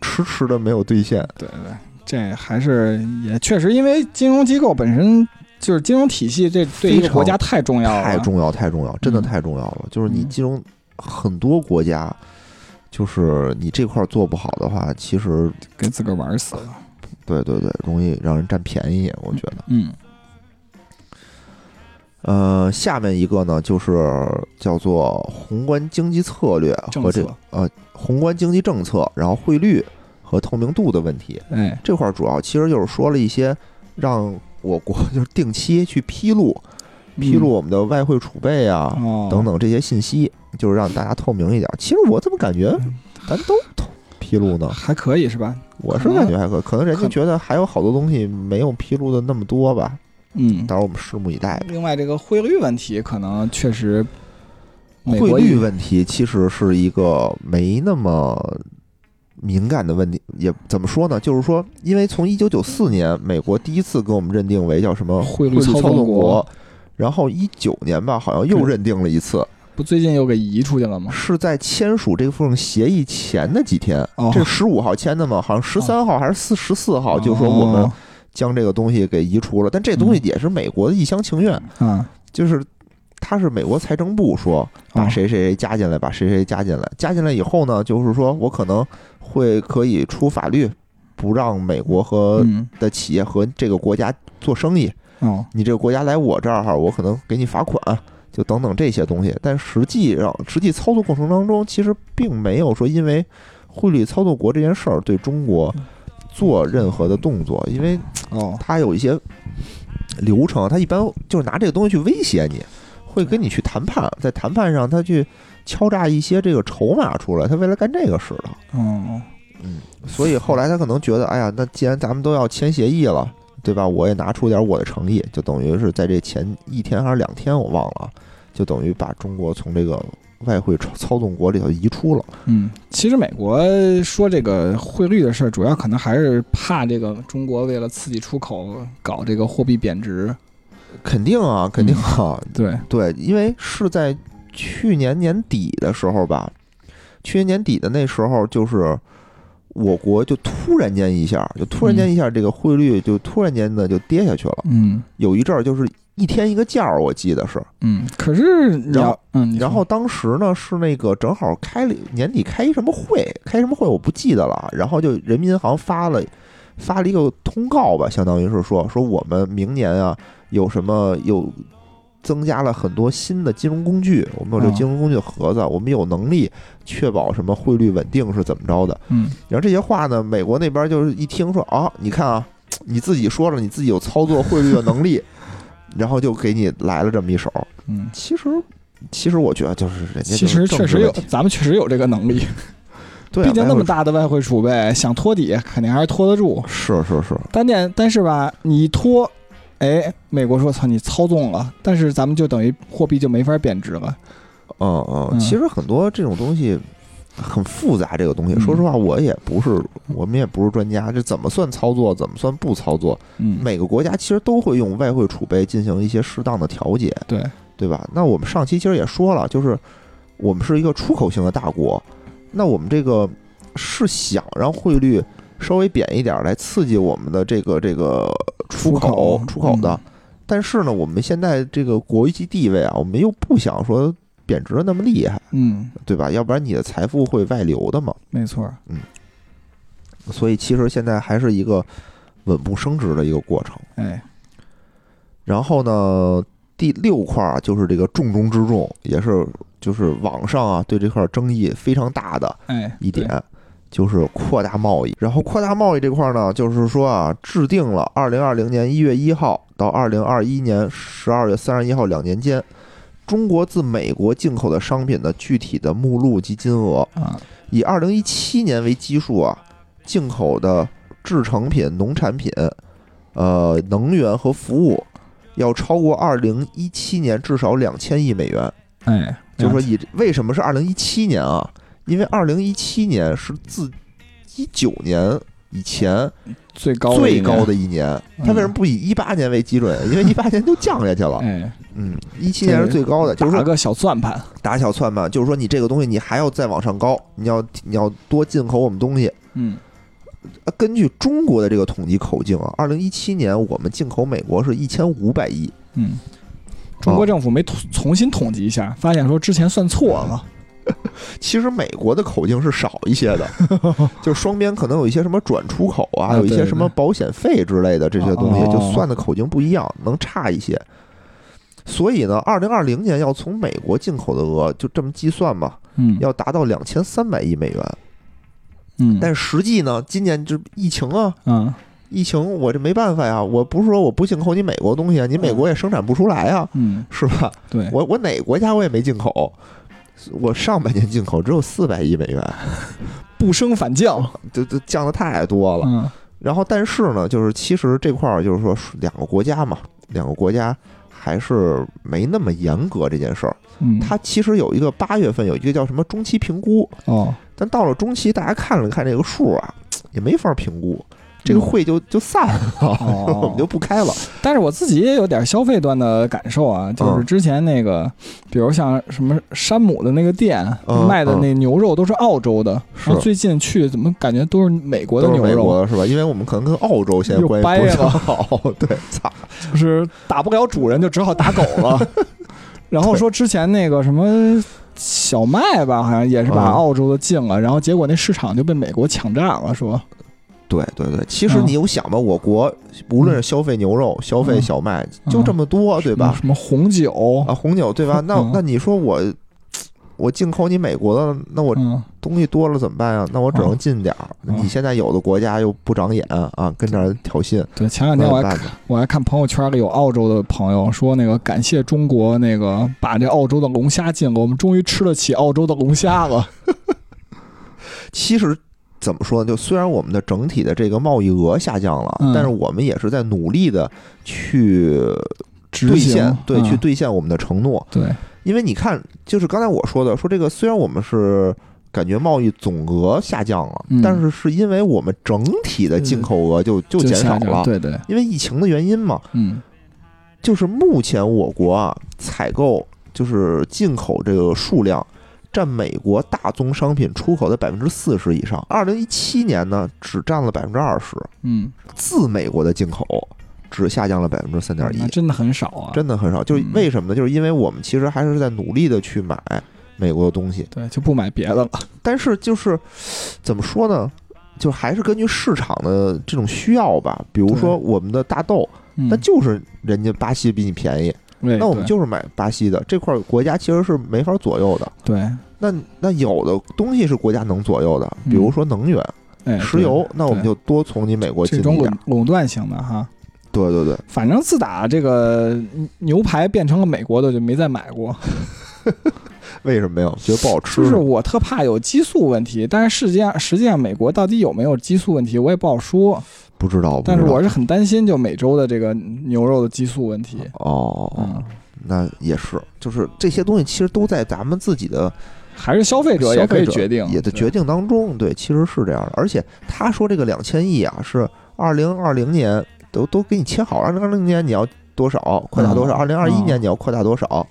迟迟的没有兑现。对对，这还是也确实因为金融机构本身。就是金融体系，这对一个国家太重要了，太重要，太重要，真的太重要了。就是你金融很多国家，就是你这块做不好的话，其实给自个儿玩死了。对对对，容易让人占便宜，我觉得。嗯。呃，下面一个呢，就是叫做宏观经济策略和这个呃宏观经济政策，然后汇率和透明度的问题。哎，这块主要其实就是说了一些让。我国 [laughs] 就是定期去披露，披露我们的外汇储备啊，等等这些信息，就是让大家透明一点。其实我怎么感觉咱都披露呢？还可以是吧？我是感觉还可，可能人家觉得还有好多东西没有披露的那么多吧。嗯，到时候我们拭目以待。另外，这个汇率问题可能确实，汇率问题其实是一个没那么敏感的问题，也怎么说呢？就是说，因为从一九九四年，美国第一次给我们认定为叫什么汇率操纵国，然后一九年吧，好像又认定了一次，不最近又给移出去了吗？是在签署这份协议前的几天，这十五号签的嘛，好像十三号还是四十四号，就说我们将这个东西给移除了，但这东西也是美国的一厢情愿，嗯，就是。他是美国财政部说把谁谁谁加进来，把谁谁加进来，加进来以后呢，就是说我可能会可以出法律，不让美国和的企业和这个国家做生意。哦，你这个国家来我这儿哈，我可能给你罚款，就等等这些东西。但实际上，实际操作过程当中，其实并没有说因为汇率操作国这件事儿对中国做任何的动作，因为哦，它有一些流程，它一般就是拿这个东西去威胁你。会跟你去谈判，在谈判上他去敲诈一些这个筹码出来，他为了干这个使的。嗯嗯，所以后来他可能觉得，哎呀，那既然咱们都要签协议了，对吧？我也拿出点我的诚意，就等于是在这前一天还是两天，我忘了，就等于把中国从这个外汇操纵国里头移出了。嗯，其实美国说这个汇率的事儿，主要可能还是怕这个中国为了刺激出口，搞这个货币贬值。肯定啊，肯定啊，对对，因为是在去年年底的时候吧，去年年底的那时候，就是我国就突然间一下，就突然间一下，这个汇率就突然间的就跌下去了。嗯，有一阵儿就是一天一个价儿，我记得是。嗯，可是然后嗯，然后当时呢是那个正好开了年底开一什么会，开什么会我不记得了。然后就人民银行发了发了一个通告吧，相当于是说说我们明年啊。有什么有增加了很多新的金融工具？我们有这金融工具的盒子，我们有能力确保什么汇率稳定是怎么着的？嗯，然后这些话呢，美国那边就是一听说啊，你看啊，你自己说了你自己有操作汇率的能力，[laughs] 然后就给你来了这么一手。嗯，其实其实我觉得就是人家其实确实有，咱们确实有这个能力。[laughs] 对，毕竟那么大的外汇储备，想托底肯定还是托得住。是是是，单点但是吧，你托。哎，美国说：“操，你操纵了，但是咱们就等于货币就没法贬值了。”嗯嗯，其实很多这种东西很复杂，这个东西，说实话，我也不是，我们也不是专家，这怎么算操作，怎么算不操作？嗯，每个国家其实都会用外汇储备进行一些适当的调节，对对吧？那我们上期其实也说了，就是我们是一个出口型的大国，那我们这个是想让汇率。稍微贬一点来刺激我们的这个这个出口出口的，但是呢，我们现在这个国际地位啊，我们又不想说贬值的那么厉害，嗯，对吧？要不然你的财富会外流的嘛。没错，嗯，所以其实现在还是一个稳步升值的一个过程。哎，然后呢，第六块就是这个重中之重，也是就是网上啊对这块争议非常大的哎一点。就是扩大贸易，然后扩大贸易这块呢，就是说啊，制定了二零二零年一月一号到二零二一年十二月三十一号两年间，中国自美国进口的商品的具体的目录及金额啊，以二零一七年为基数啊，进口的制成品、农产品、呃，能源和服务要超过二零一七年至少两千亿美元。哎，就是说以为什么是二零一七年啊？因为二零一七年是自一九年以前最高最高的一年，他为什么不以一八年为基准？[laughs] 因为一八年就降下去了。哎，嗯，一七年是最高的，就是打个小算盘，打小算盘，就是说你这个东西你还要再往上高，你要你要多进口我们东西。嗯，根据中国的这个统计口径啊，二零一七年我们进口美国是一千五百亿。嗯，中国政府没重新统计一下，发现说之前算错了。[laughs] 其实美国的口径是少一些的，[laughs] 就双边可能有一些什么转出口啊，有一些什么保险费之类的这些东西，就算的口径不一样，能差一些。所以呢，二零二零年要从美国进口的额就这么计算吧，嗯，要达到两千三百亿美元。嗯，但实际呢，今年这疫情啊，嗯，疫情我这没办法呀，我不是说我不进口你美国东西啊，你美国也生产不出来啊，嗯，是吧？对，我我哪国家我也没进口。我上半年进口只有四百亿美元，[laughs] 不升反降，就就降的太多了。嗯，然后但是呢，就是其实这块儿就是说两个国家嘛，两个国家还是没那么严格这件事儿。嗯，它其实有一个八月份有一个叫什么中期评估哦，但到了中期，大家看了看这个数啊，也没法评估。这个会就就散了，[laughs] 我们就不开了。[laughs] 但是我自己也有点消费端的感受啊，就是之前那个，比如像什么山姆的那个店卖的那牛肉都是澳洲的，然后最近去怎么感觉都是美国的牛肉，是吧？因为我们可能跟澳洲现在关系不好，[laughs] 对，操，就是打不了主人，就只好打狗了。然后说之前那个什么小麦吧，好像也是把澳洲的禁了，然后结果那市场就被美国抢占了，说。对对对，其实你有想吧，我国无论是消费牛肉、消费小麦，就这么多，对吧？什么红酒啊，红酒，对吧？那那你说我我进口你美国的，那我东西多了怎么办呀？那我只能进点儿。你现在有的国家又不长眼啊，跟这儿挑衅。对，前两天我还我还看朋友圈里有澳洲的朋友说，那个感谢中国那个把这澳洲的龙虾进了，我们终于吃得起澳洲的龙虾了。[laughs] 其实。怎么说呢？就虽然我们的整体的这个贸易额下降了，但是我们也是在努力的去兑现，对，去兑现我们的承诺。对，因为你看，就是刚才我说的，说这个虽然我们是感觉贸易总额下降了，但是是因为我们整体的进口额就就减少了。对对，因为疫情的原因嘛。嗯，就是目前我国啊，采购就是进口这个数量。占美国大宗商品出口的百分之四十以上。二零一七年呢，只占了百分之二十。嗯，自美国的进口只下降了百分之三点一，真的很少啊！真的很少。就是为什么呢？就是因为我们其实还是在努力的去买美国的东西。对，就不买别的了。[laughs] 但是就是怎么说呢？就还是根据市场的这种需要吧。比如说我们的大豆，那就是人家巴西比你便宜。那我们就是买巴西的这块国家其实是没法左右的。对，那那有的东西是国家能左右的，比如说能源、石油，那我们就多从你美国进这种垄垄断型的哈。对对对，反正自打这个牛排变成了美国的，就没再买过。[laughs] 为什么没有？觉得不好吃？就是我特怕有激素问题，但是实际上实际上美国到底有没有激素问题，我也不好说。不知道，但是我是很担心，就美洲的这个牛肉的激素问题。哦，那也是，就是这些东西其实都在咱们自己的，还是消费者也可以决定，也在决定当中。对，其实是这样的。而且他说这个两千亿啊，是二零二零年都都给你切好，二零二零年你要多少扩大多少，二零二一年你要扩大多少。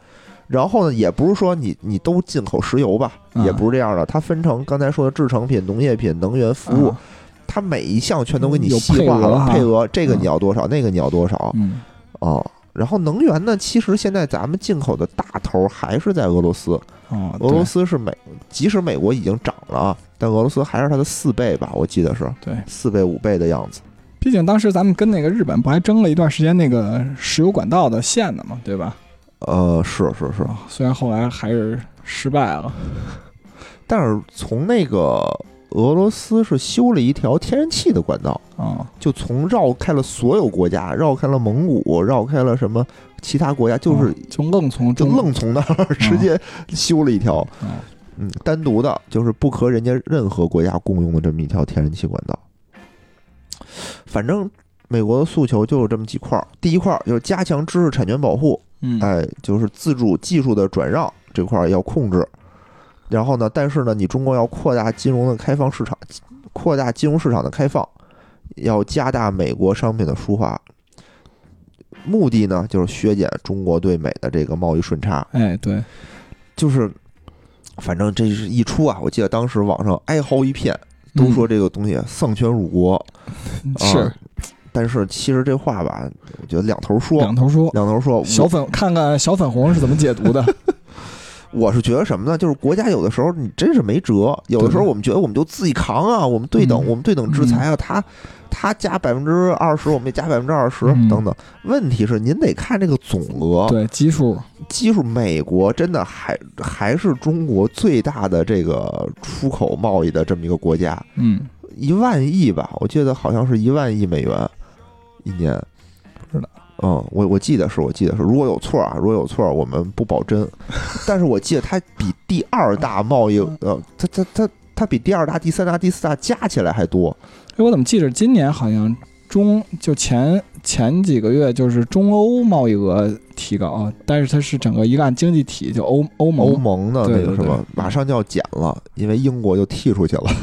然后呢，也不是说你你都进口石油吧，也不是这样的。它分成刚才说的制成品、农业品、能源服务。它每一项全都给你细化了，配额这个你要多少，那个你要多少，哦，然后能源呢？其实现在咱们进口的大头还是在俄罗斯，哦，俄罗斯是美，即使美国已经涨了，但俄罗斯还是它的四倍吧？我记得是，对，四倍五倍的样子。毕竟当时咱们跟那个日本不还争了一段时间那个石油管道的线呢嘛，对吧？呃，是是是，虽然后来还是失败了，但是从那个。俄罗斯是修了一条天然气的管道啊，就从绕开了所有国家，绕开了蒙古，绕开了什么其他国家，就是就愣从就愣从那儿直接修了一条，嗯，单独的，就是不和人家任何国家共用的这么一条天然气管道。反正美国的诉求就是这么几块儿，第一块儿就是加强知识产权保护，嗯哎，就是自主技术的转让这块要控制。然后呢？但是呢，你中国要扩大金融的开放市场，扩大金融市场的开放，要加大美国商品的输华，目的呢就是削减中国对美的这个贸易顺差。哎，对，就是，反正这是一出啊！我记得当时网上哀嚎一片，都说这个东西丧权辱国。是，但是其实这话吧，我觉得两头说，两头说，两头说。小粉，看看小粉红是怎么解读的。[laughs] 我是觉得什么呢？就是国家有的时候你真是没辙，有的时候我们觉得我们就自己扛啊，我们对等，我们对等制裁啊，他他加百分之二十，我们也加百分之二十，等等。问题是您得看这个总额，对基数，基数。美国真的还还是中国最大的这个出口贸易的这么一个国家，嗯，一万亿吧，我记得好像是一万亿美元一年，不知道。嗯，我我记得是，我记得是，如果有错啊，如果有错，我们不保真。[laughs] 但是我记得它比第二大贸易，呃，它它它它比第二大、第三大、第四大加起来还多。哎，我怎么记着今年好像中就前前几个月就是中欧贸易额提高，但是它是整个一个按经济体就欧欧盟欧盟的那个什么，马上就要减了，因为英国就踢出去了。[laughs]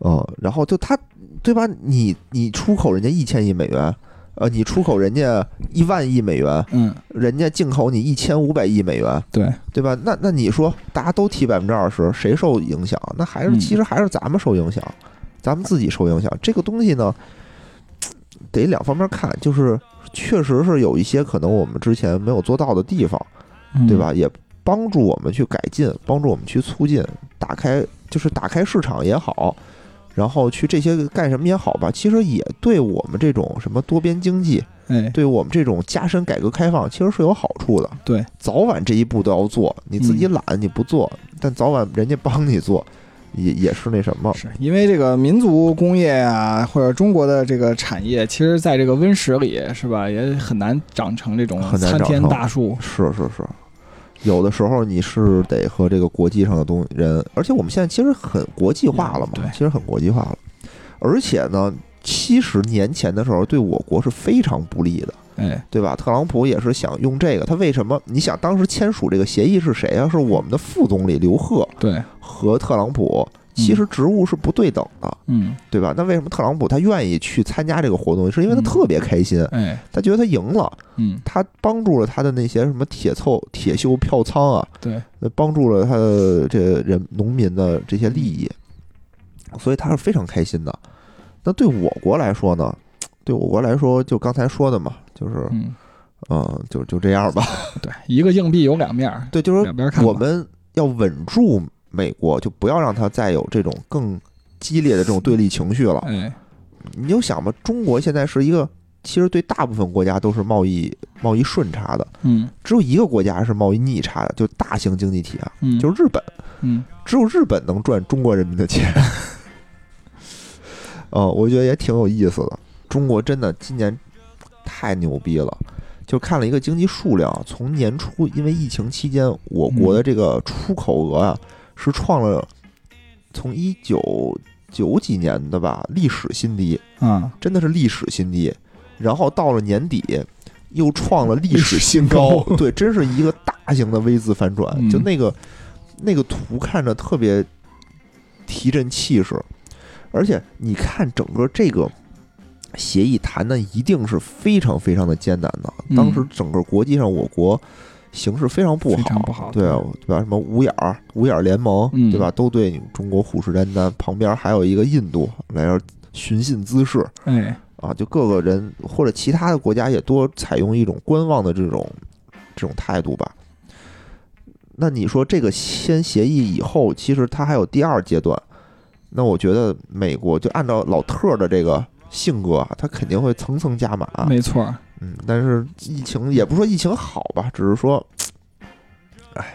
嗯，然后就他，对吧？你你出口人家一千亿美元，呃，你出口人家一万亿美元，嗯，人家进口你一千五百亿美元，对对吧？那那你说大家都提百分之二十，谁受影响？那还是其实还是咱们受影响。咱们自己受影响，这个东西呢，得两方面看，就是确实是有一些可能我们之前没有做到的地方，对吧？也帮助我们去改进，帮助我们去促进，打开就是打开市场也好，然后去这些干什么也好吧，其实也对我们这种什么多边经济，哎，对我们这种加深改革开放，其实是有好处的。对，早晚这一步都要做，你自己懒你不做，但早晚人家帮你做。也也是那什么，是因为这个民族工业啊，或者中国的这个产业，其实在这个温室里，是吧，也很难长成这种参天大树。是是是，有的时候你是得和这个国际上的东人，而且我们现在其实很国际化了嘛，其实很国际化了。而且呢，七十年前的时候，对我国是非常不利的。哎，对吧？特朗普也是想用这个，他为什么？你想当时签署这个协议是谁啊？是我们的副总理刘鹤，对，和特朗普其实职务是不对等的，嗯，对吧？那为什么特朗普他愿意去参加这个活动？是因为他特别开心，哎，他觉得他赢了，嗯，他帮助了他的那些什么铁凑、铁锈票仓啊，对，帮助了他的这人农民的这些利益，所以他是非常开心的。那对我国来说呢？对我国来说，就刚才说的嘛。就是，嗯，就就这样吧。对，一个硬币有两面。对，就是两边看。我们要稳住美国，就不要让它再有这种更激烈的这种对立情绪了。哎，你就想吧，中国现在是一个，其实对大部分国家都是贸易贸易顺差的。嗯。只有一个国家是贸易逆差的，就大型经济体啊，就是日本。嗯。只有日本能赚中国人民的钱。哦，[laughs] 我觉得也挺有意思的。中国真的今年。太牛逼了！就看了一个经济数量，从年初因为疫情期间，我国的这个出口额啊是创了从一九九几年的吧历史新低嗯，真的是历史新低。然后到了年底又创了历史新高，[laughs] 对，真是一个大型的 V 字反转。就那个那个图看着特别提振气势，而且你看整个这个。协议谈的一定是非常非常的艰难的。当时整个国际上，我国形势非常不好，不好，对啊，对吧？什么五眼儿、五眼联盟，对吧？都对你中国虎视眈眈。旁边还有一个印度来这寻衅滋事，哎，啊，就各个人或者其他的国家也多采用一种观望的这种这种态度吧。那你说这个签协议以后，其实它还有第二阶段。那我觉得美国就按照老特的这个。性格啊，他肯定会层层加码，没错。嗯，但是疫情也不说疫情好吧，只是说，哎，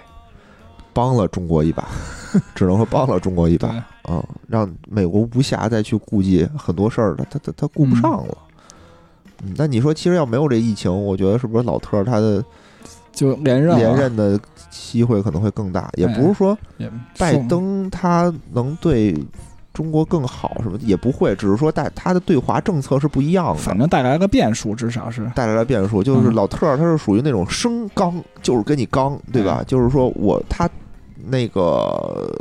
帮了中国一把，[laughs] 只能说帮了中国一把啊，让美国无暇再去顾及很多事儿了，他他他顾不上了。嗯，那你说，其实要没有这疫情，我觉得是不是老特他的就连任连任的机会可能会更大？也不是说拜登他能对。中国更好什么也不会，只是说带他的对华政策是不一样的。反正带来了变数，至少是带来了变数。就是老特他是属于那种生刚，就是跟你刚，对吧？就是说我他那个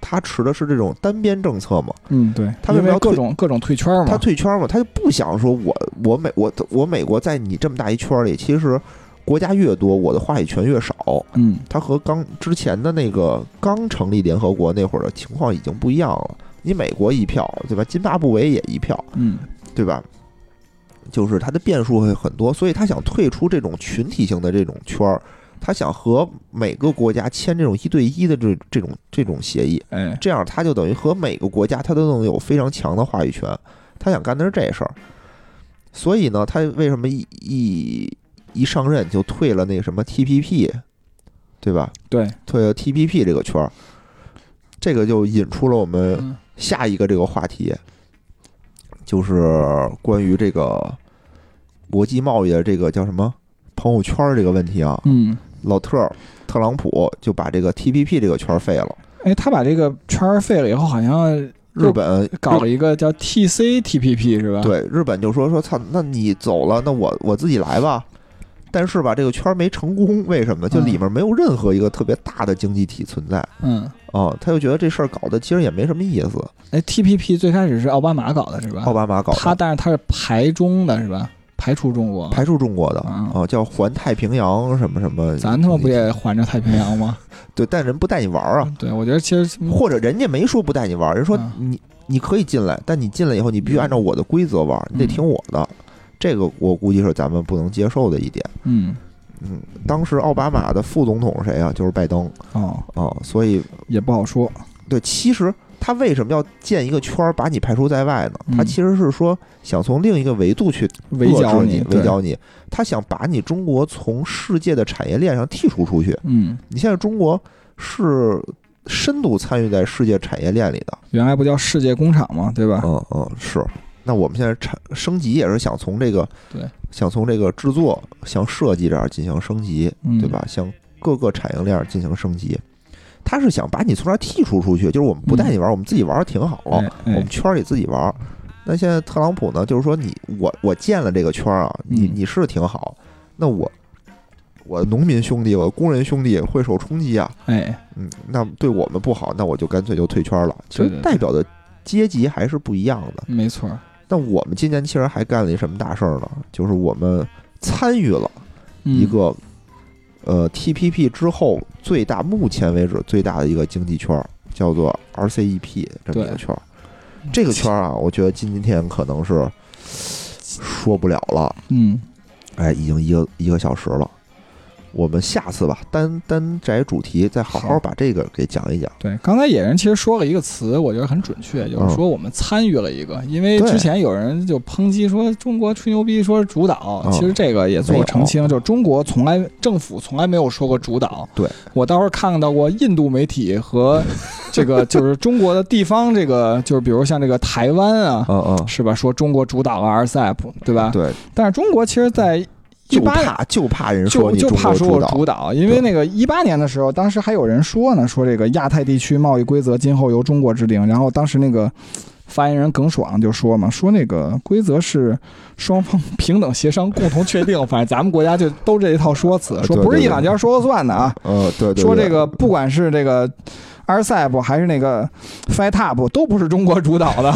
他持的是这种单边政策嘛。嗯，对。他为什么要各种各种退圈嘛？他退圈嘛？他就不想说我我美我我美国在你这么大一圈里，其实国家越多，我的话语权越少。嗯，他和刚之前的那个刚成立联合国那会儿的情况已经不一样了。你美国一票，对吧？津巴布韦也一票，嗯，对吧？就是他的变数会很多，所以他想退出这种群体性的这种圈儿，他想和每个国家签这种一对一的这这种这种协议，哎，这样他就等于和每个国家他都能有非常强的话语权。他想干的是这事儿，所以呢，他为什么一一一上任就退了那个什么 TPP，对吧？对，退了 TPP 这个圈儿，这个就引出了我们。下一个这个话题，就是关于这个国际贸易的这个叫什么朋友圈这个问题啊。嗯，老特特朗普就把这个 T P P 这个圈废了。哎，他把这个圈废了以后，好像日本搞了一个叫 TCTPP 是吧？对，日本就说说操，那你走了，那我我自己来吧。但是吧，这个圈儿没成功，为什么呢？就里面没有任何一个特别大的经济体存在。嗯，哦，他就觉得这事儿搞的其实也没什么意思。哎，TPP 最开始是奥巴马搞的是吧？奥巴马搞的，他但是他是排中的是吧？排除中国，排除中国的啊，叫环太平洋什么什么。咱他妈不也环着太平洋吗？[laughs] 对，但人不带你玩啊。对，我觉得其实或者人家没说不带你玩，人说你你可以进来，但你进来以后你必须按照我的规则玩，你得听我的。这个我估计是咱们不能接受的一点。嗯。嗯，当时奥巴马的副总统是谁啊？就是拜登。哦哦，所以也不好说。对，其实他为什么要建一个圈儿把你排除在外呢？他其实是说想从另一个维度去围剿你，围剿你。他想把你中国从世界的产业链上剔除出去。嗯，你现在中国是深度参与在世界产业链里的。原来不叫世界工厂吗？对吧？嗯嗯，是。那我们现在产升级也是想从这个对，想从这个制作、向设计这儿进行升级，对吧？向各个产业链进行升级，他是想把你从这儿剔除出去，就是我们不带你玩，我们自己玩挺好，我们圈里自己玩。那现在特朗普呢，就是说你我我建了这个圈啊，你你是挺好，那我我农民兄弟、我工人兄弟会受冲击啊，哎，嗯，那对我们不好，那我就干脆就退圈了。其实代表的阶级还是不一样的，没错。那我们今年其实还干了一什么大事儿呢？就是我们参与了一个呃 TPP 之后最大，目前为止最大的一个经济圈，叫做 RCEP 这么一个圈儿。这个圈儿啊，我觉得今天可能是说不了了。嗯，哎，已经一个一个小时了。我们下次吧，单单摘主题，再好好把这个给讲一讲。对，刚才野人其实说了一个词，我觉得很准确，就是说我们参与了一个。因为之前有人就抨击说中国吹牛逼说主导，其实这个也做澄清，就是中国从来政府从来没有说过主导。对我倒是看到过印度媒体和 [laughs] 这个就是中国的地方，这个就是比如像这个台湾啊，嗯嗯，是吧？说中国主导了 RCEP，对吧？对。但是中国其实，在就怕就怕人说就就怕说我主导，因为那个一八年的时候，当时还有人说呢，说这个亚太地区贸易规则今后由中国制定。然后当时那个发言人耿爽就说嘛，说那个规则是双方 [laughs] 平等协商共同确定。反正咱们国家就都这一套说辞，说不是一两家说了算的啊。呃，对对。说这个不管是这个 RCEP 还是那个 FTAP 都不是中国主导的。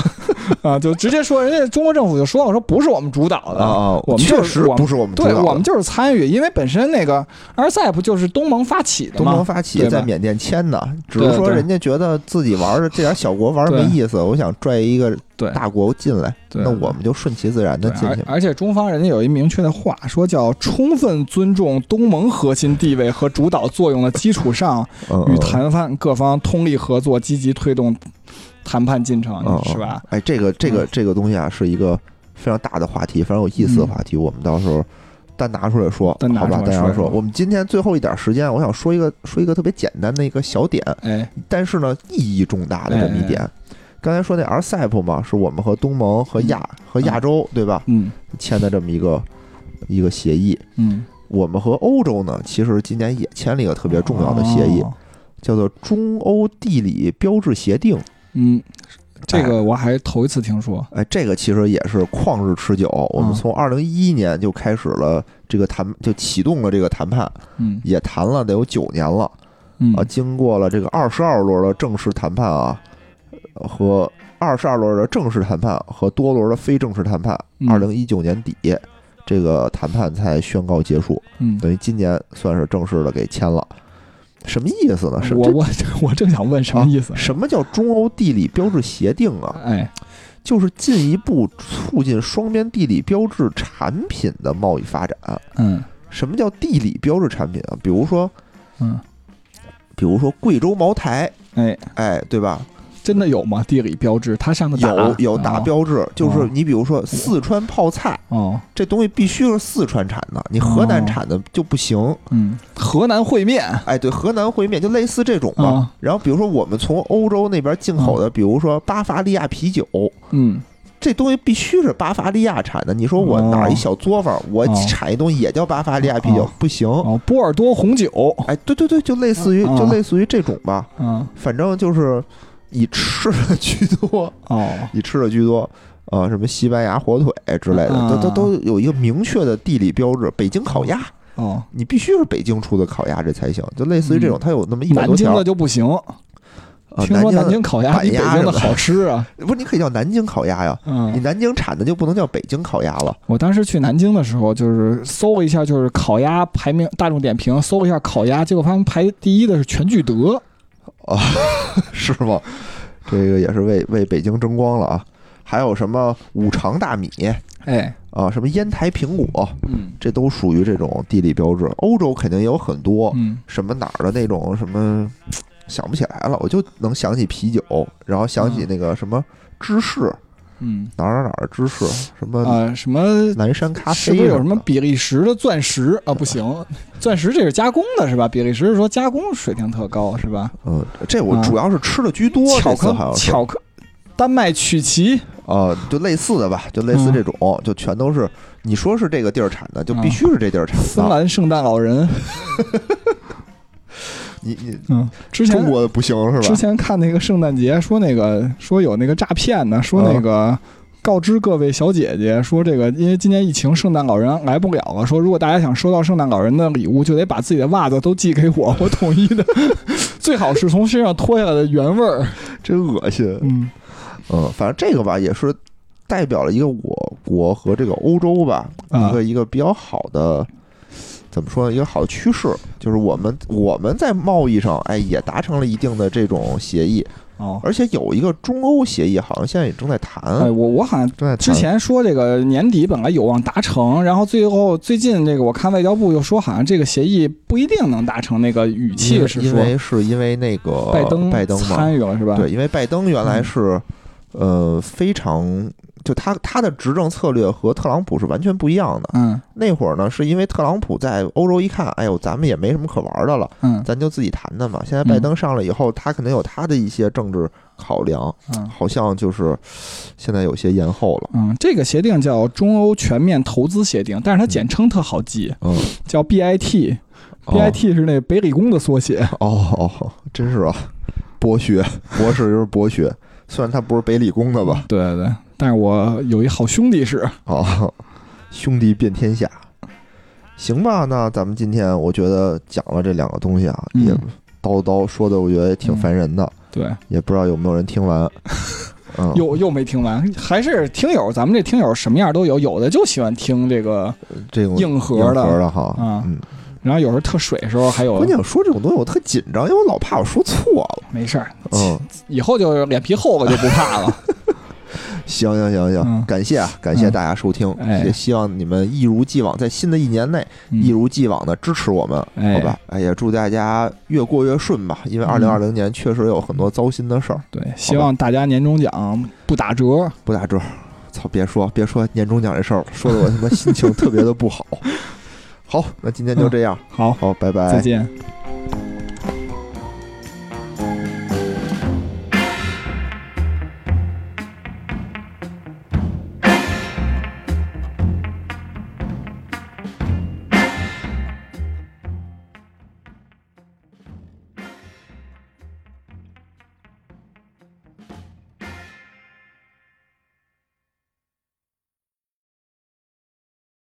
[laughs] 啊，就直接说，人家中国政府就说了，说不是我们主导的啊，我们确实不是我们，对我们就是参与，因为本身那个 RCEP 就是东盟发起的，东盟发起在缅甸签的，只是说人家觉得自己玩的这点小国玩没意思，我想拽一个大国进来，那我们就顺其自然的进去。而且中方人家有一明确的话，说叫充分尊重东盟核心地位和主导作用的基础上，与谈判各方通力合作，积极推动。谈判进程是吧？哎，这个这个这个东西啊，是一个非常大的话题，非常有意思的话题。我们到时候单拿出来说，好吧？单拿说。我们今天最后一点时间，我想说一个说一个特别简单的一个小点，哎，但是呢，意义重大的这么一点。刚才说那 RCEP 嘛，是我们和东盟和亚和亚洲对吧？嗯，签的这么一个一个协议。嗯，我们和欧洲呢，其实今年也签了一个特别重要的协议，叫做中欧地理标志协定。嗯，这个我还头一次听说。哎，这个其实也是旷日持久。我们从二零一一年就开始了这个谈，就启动了这个谈判。嗯，也谈了得有九年了。嗯啊，经过了这个二十二轮的正式谈判啊，和二十二轮的正式谈判和多轮的非正式谈判，二零一九年底这个谈判才宣告结束。嗯，等于今年算是正式的给签了。什么意思呢？是我我 [laughs] 我正想问什么意思？什么叫中欧地理标志协定啊？哎，就是进一步促进双边地理标志产品的贸易发展。嗯，什么叫地理标志产品啊？比如说，嗯，比如说贵州茅台，哎哎，对吧？真的有吗？地理标志，它上面有有打标志，就是你比如说四川泡菜，哦，这东西必须是四川产的，你河南产的就不行。嗯，河南烩面，哎，对，河南烩面就类似这种吧。然后比如说我们从欧洲那边进口的，比如说巴伐利亚啤酒，嗯，这东西必须是巴伐利亚产的。你说我哪一小作坊，我产一东西也叫巴伐利亚啤酒，不行。哦，波尔多红酒，哎，对对对，就类似于就类似于这种吧。嗯，反正就是。以吃的居多哦，以吃的居多。呃，什么西班牙火腿之类的，都都都有一个明确的地理标志。北京烤鸭，哦，你必须是北京出的烤鸭这才行。就类似于这种，它有那么一百多条。南京的就不行。听说南京烤鸭比北京的好吃啊？[laughs] 不是，你可以叫南京烤鸭呀。嗯，你南京产的就不能叫北京烤鸭了。我当时去南京的时候，就是搜了一下，就是烤鸭排名，大众点评搜了一下烤鸭，结果发现排第一的是全聚德。啊，[laughs] 是吗？这个也是为为北京争光了啊！还有什么五常大米？哎，啊，什么烟台苹果？嗯，这都属于这种地理标志。欧洲肯定也有很多，嗯，什么哪儿的那种什么，想不起来了。我就能想起啤酒，然后想起那个什么芝士，嗯，哪儿哪儿哪儿芝士，什么啊，什么蓝山咖啡，是不是有什么比利时的钻石啊？不行，[laughs] 钻石这是加工的，是吧？比利时是说加工水平特高，是吧？嗯，这我主要是吃的居多，巧克巧克。丹麦曲奇，呃，就类似的吧，就类似这种，就全都是你说是这个地儿产的，就必须是这地儿产的。芬兰圣诞老人，[laughs] 你你嗯，之前中国不行是吧？之前看那个圣诞节，说那个说有那个诈骗的，说那个告知各位小姐姐，说这个因为今年疫情，圣诞老人来不了了，说如果大家想收到圣诞老人的礼物，就得把自己的袜子都寄给我，我统一的，[laughs] 最好是从身上脱下来的原味儿，[laughs] 真恶心，嗯。嗯，反正这个吧，也是代表了一个我国和这个欧洲吧，一个一个比较好的，怎么说呢？一个好的趋势，就是我们我们在贸易上，哎，也达成了一定的这种协议。哦，而且有一个中欧协议，好像现在也正在谈。哎，我我好像之前说这个年底本来有望达成，然后最后最近这个我看外交部又说，好像这个协议不一定能达成。那个语气是因为是因为那个拜登拜登参与了是吧？对，因为拜登原来是。呃，非常就他他的执政策略和特朗普是完全不一样的。嗯，那会儿呢，是因为特朗普在欧洲一看，哎呦，咱们也没什么可玩的了，嗯，咱就自己谈谈嘛。现在拜登上来以后，他肯定有他的一些政治考量，嗯，好像就是现在有些延后了。嗯，这个协定叫中欧全面投资协定，但是它简称特好记，嗯，叫 BIT，BIT 是那北理工的缩写。哦哦，真是啊，博学，博士就是博学。[laughs] 虽然他不是北理工的吧？对对对，但是我有一好兄弟是哦，兄弟遍天下，行吧？那咱们今天我觉得讲了这两个东西啊，也叨叨说的，我觉得也挺烦人的。对，也不知道有没有人听完，[laughs] 嗯，又又没听完，还是听友，咱们这听友什么样都有，有的就喜欢听这个这种硬核的哈，嗯。然后有时候特水的时候，还有关键说这种东西我特紧张，因为我老怕我说错了。没事儿，嗯，以后就脸皮厚了就不怕了。[laughs] 行行行行，感谢啊感谢大家收听，也希望你们一如既往在新的一年内一如既往的支持我们，好吧？哎也，祝大家越过越顺吧，因为二零二零年确实有很多糟心的事儿。对，希望大家年终奖不打折，不打折。操，别说别说年终奖这事儿了，说的我他妈心情特别的不好。[laughs] 好，那今天就这样。好，好，拜拜，再见。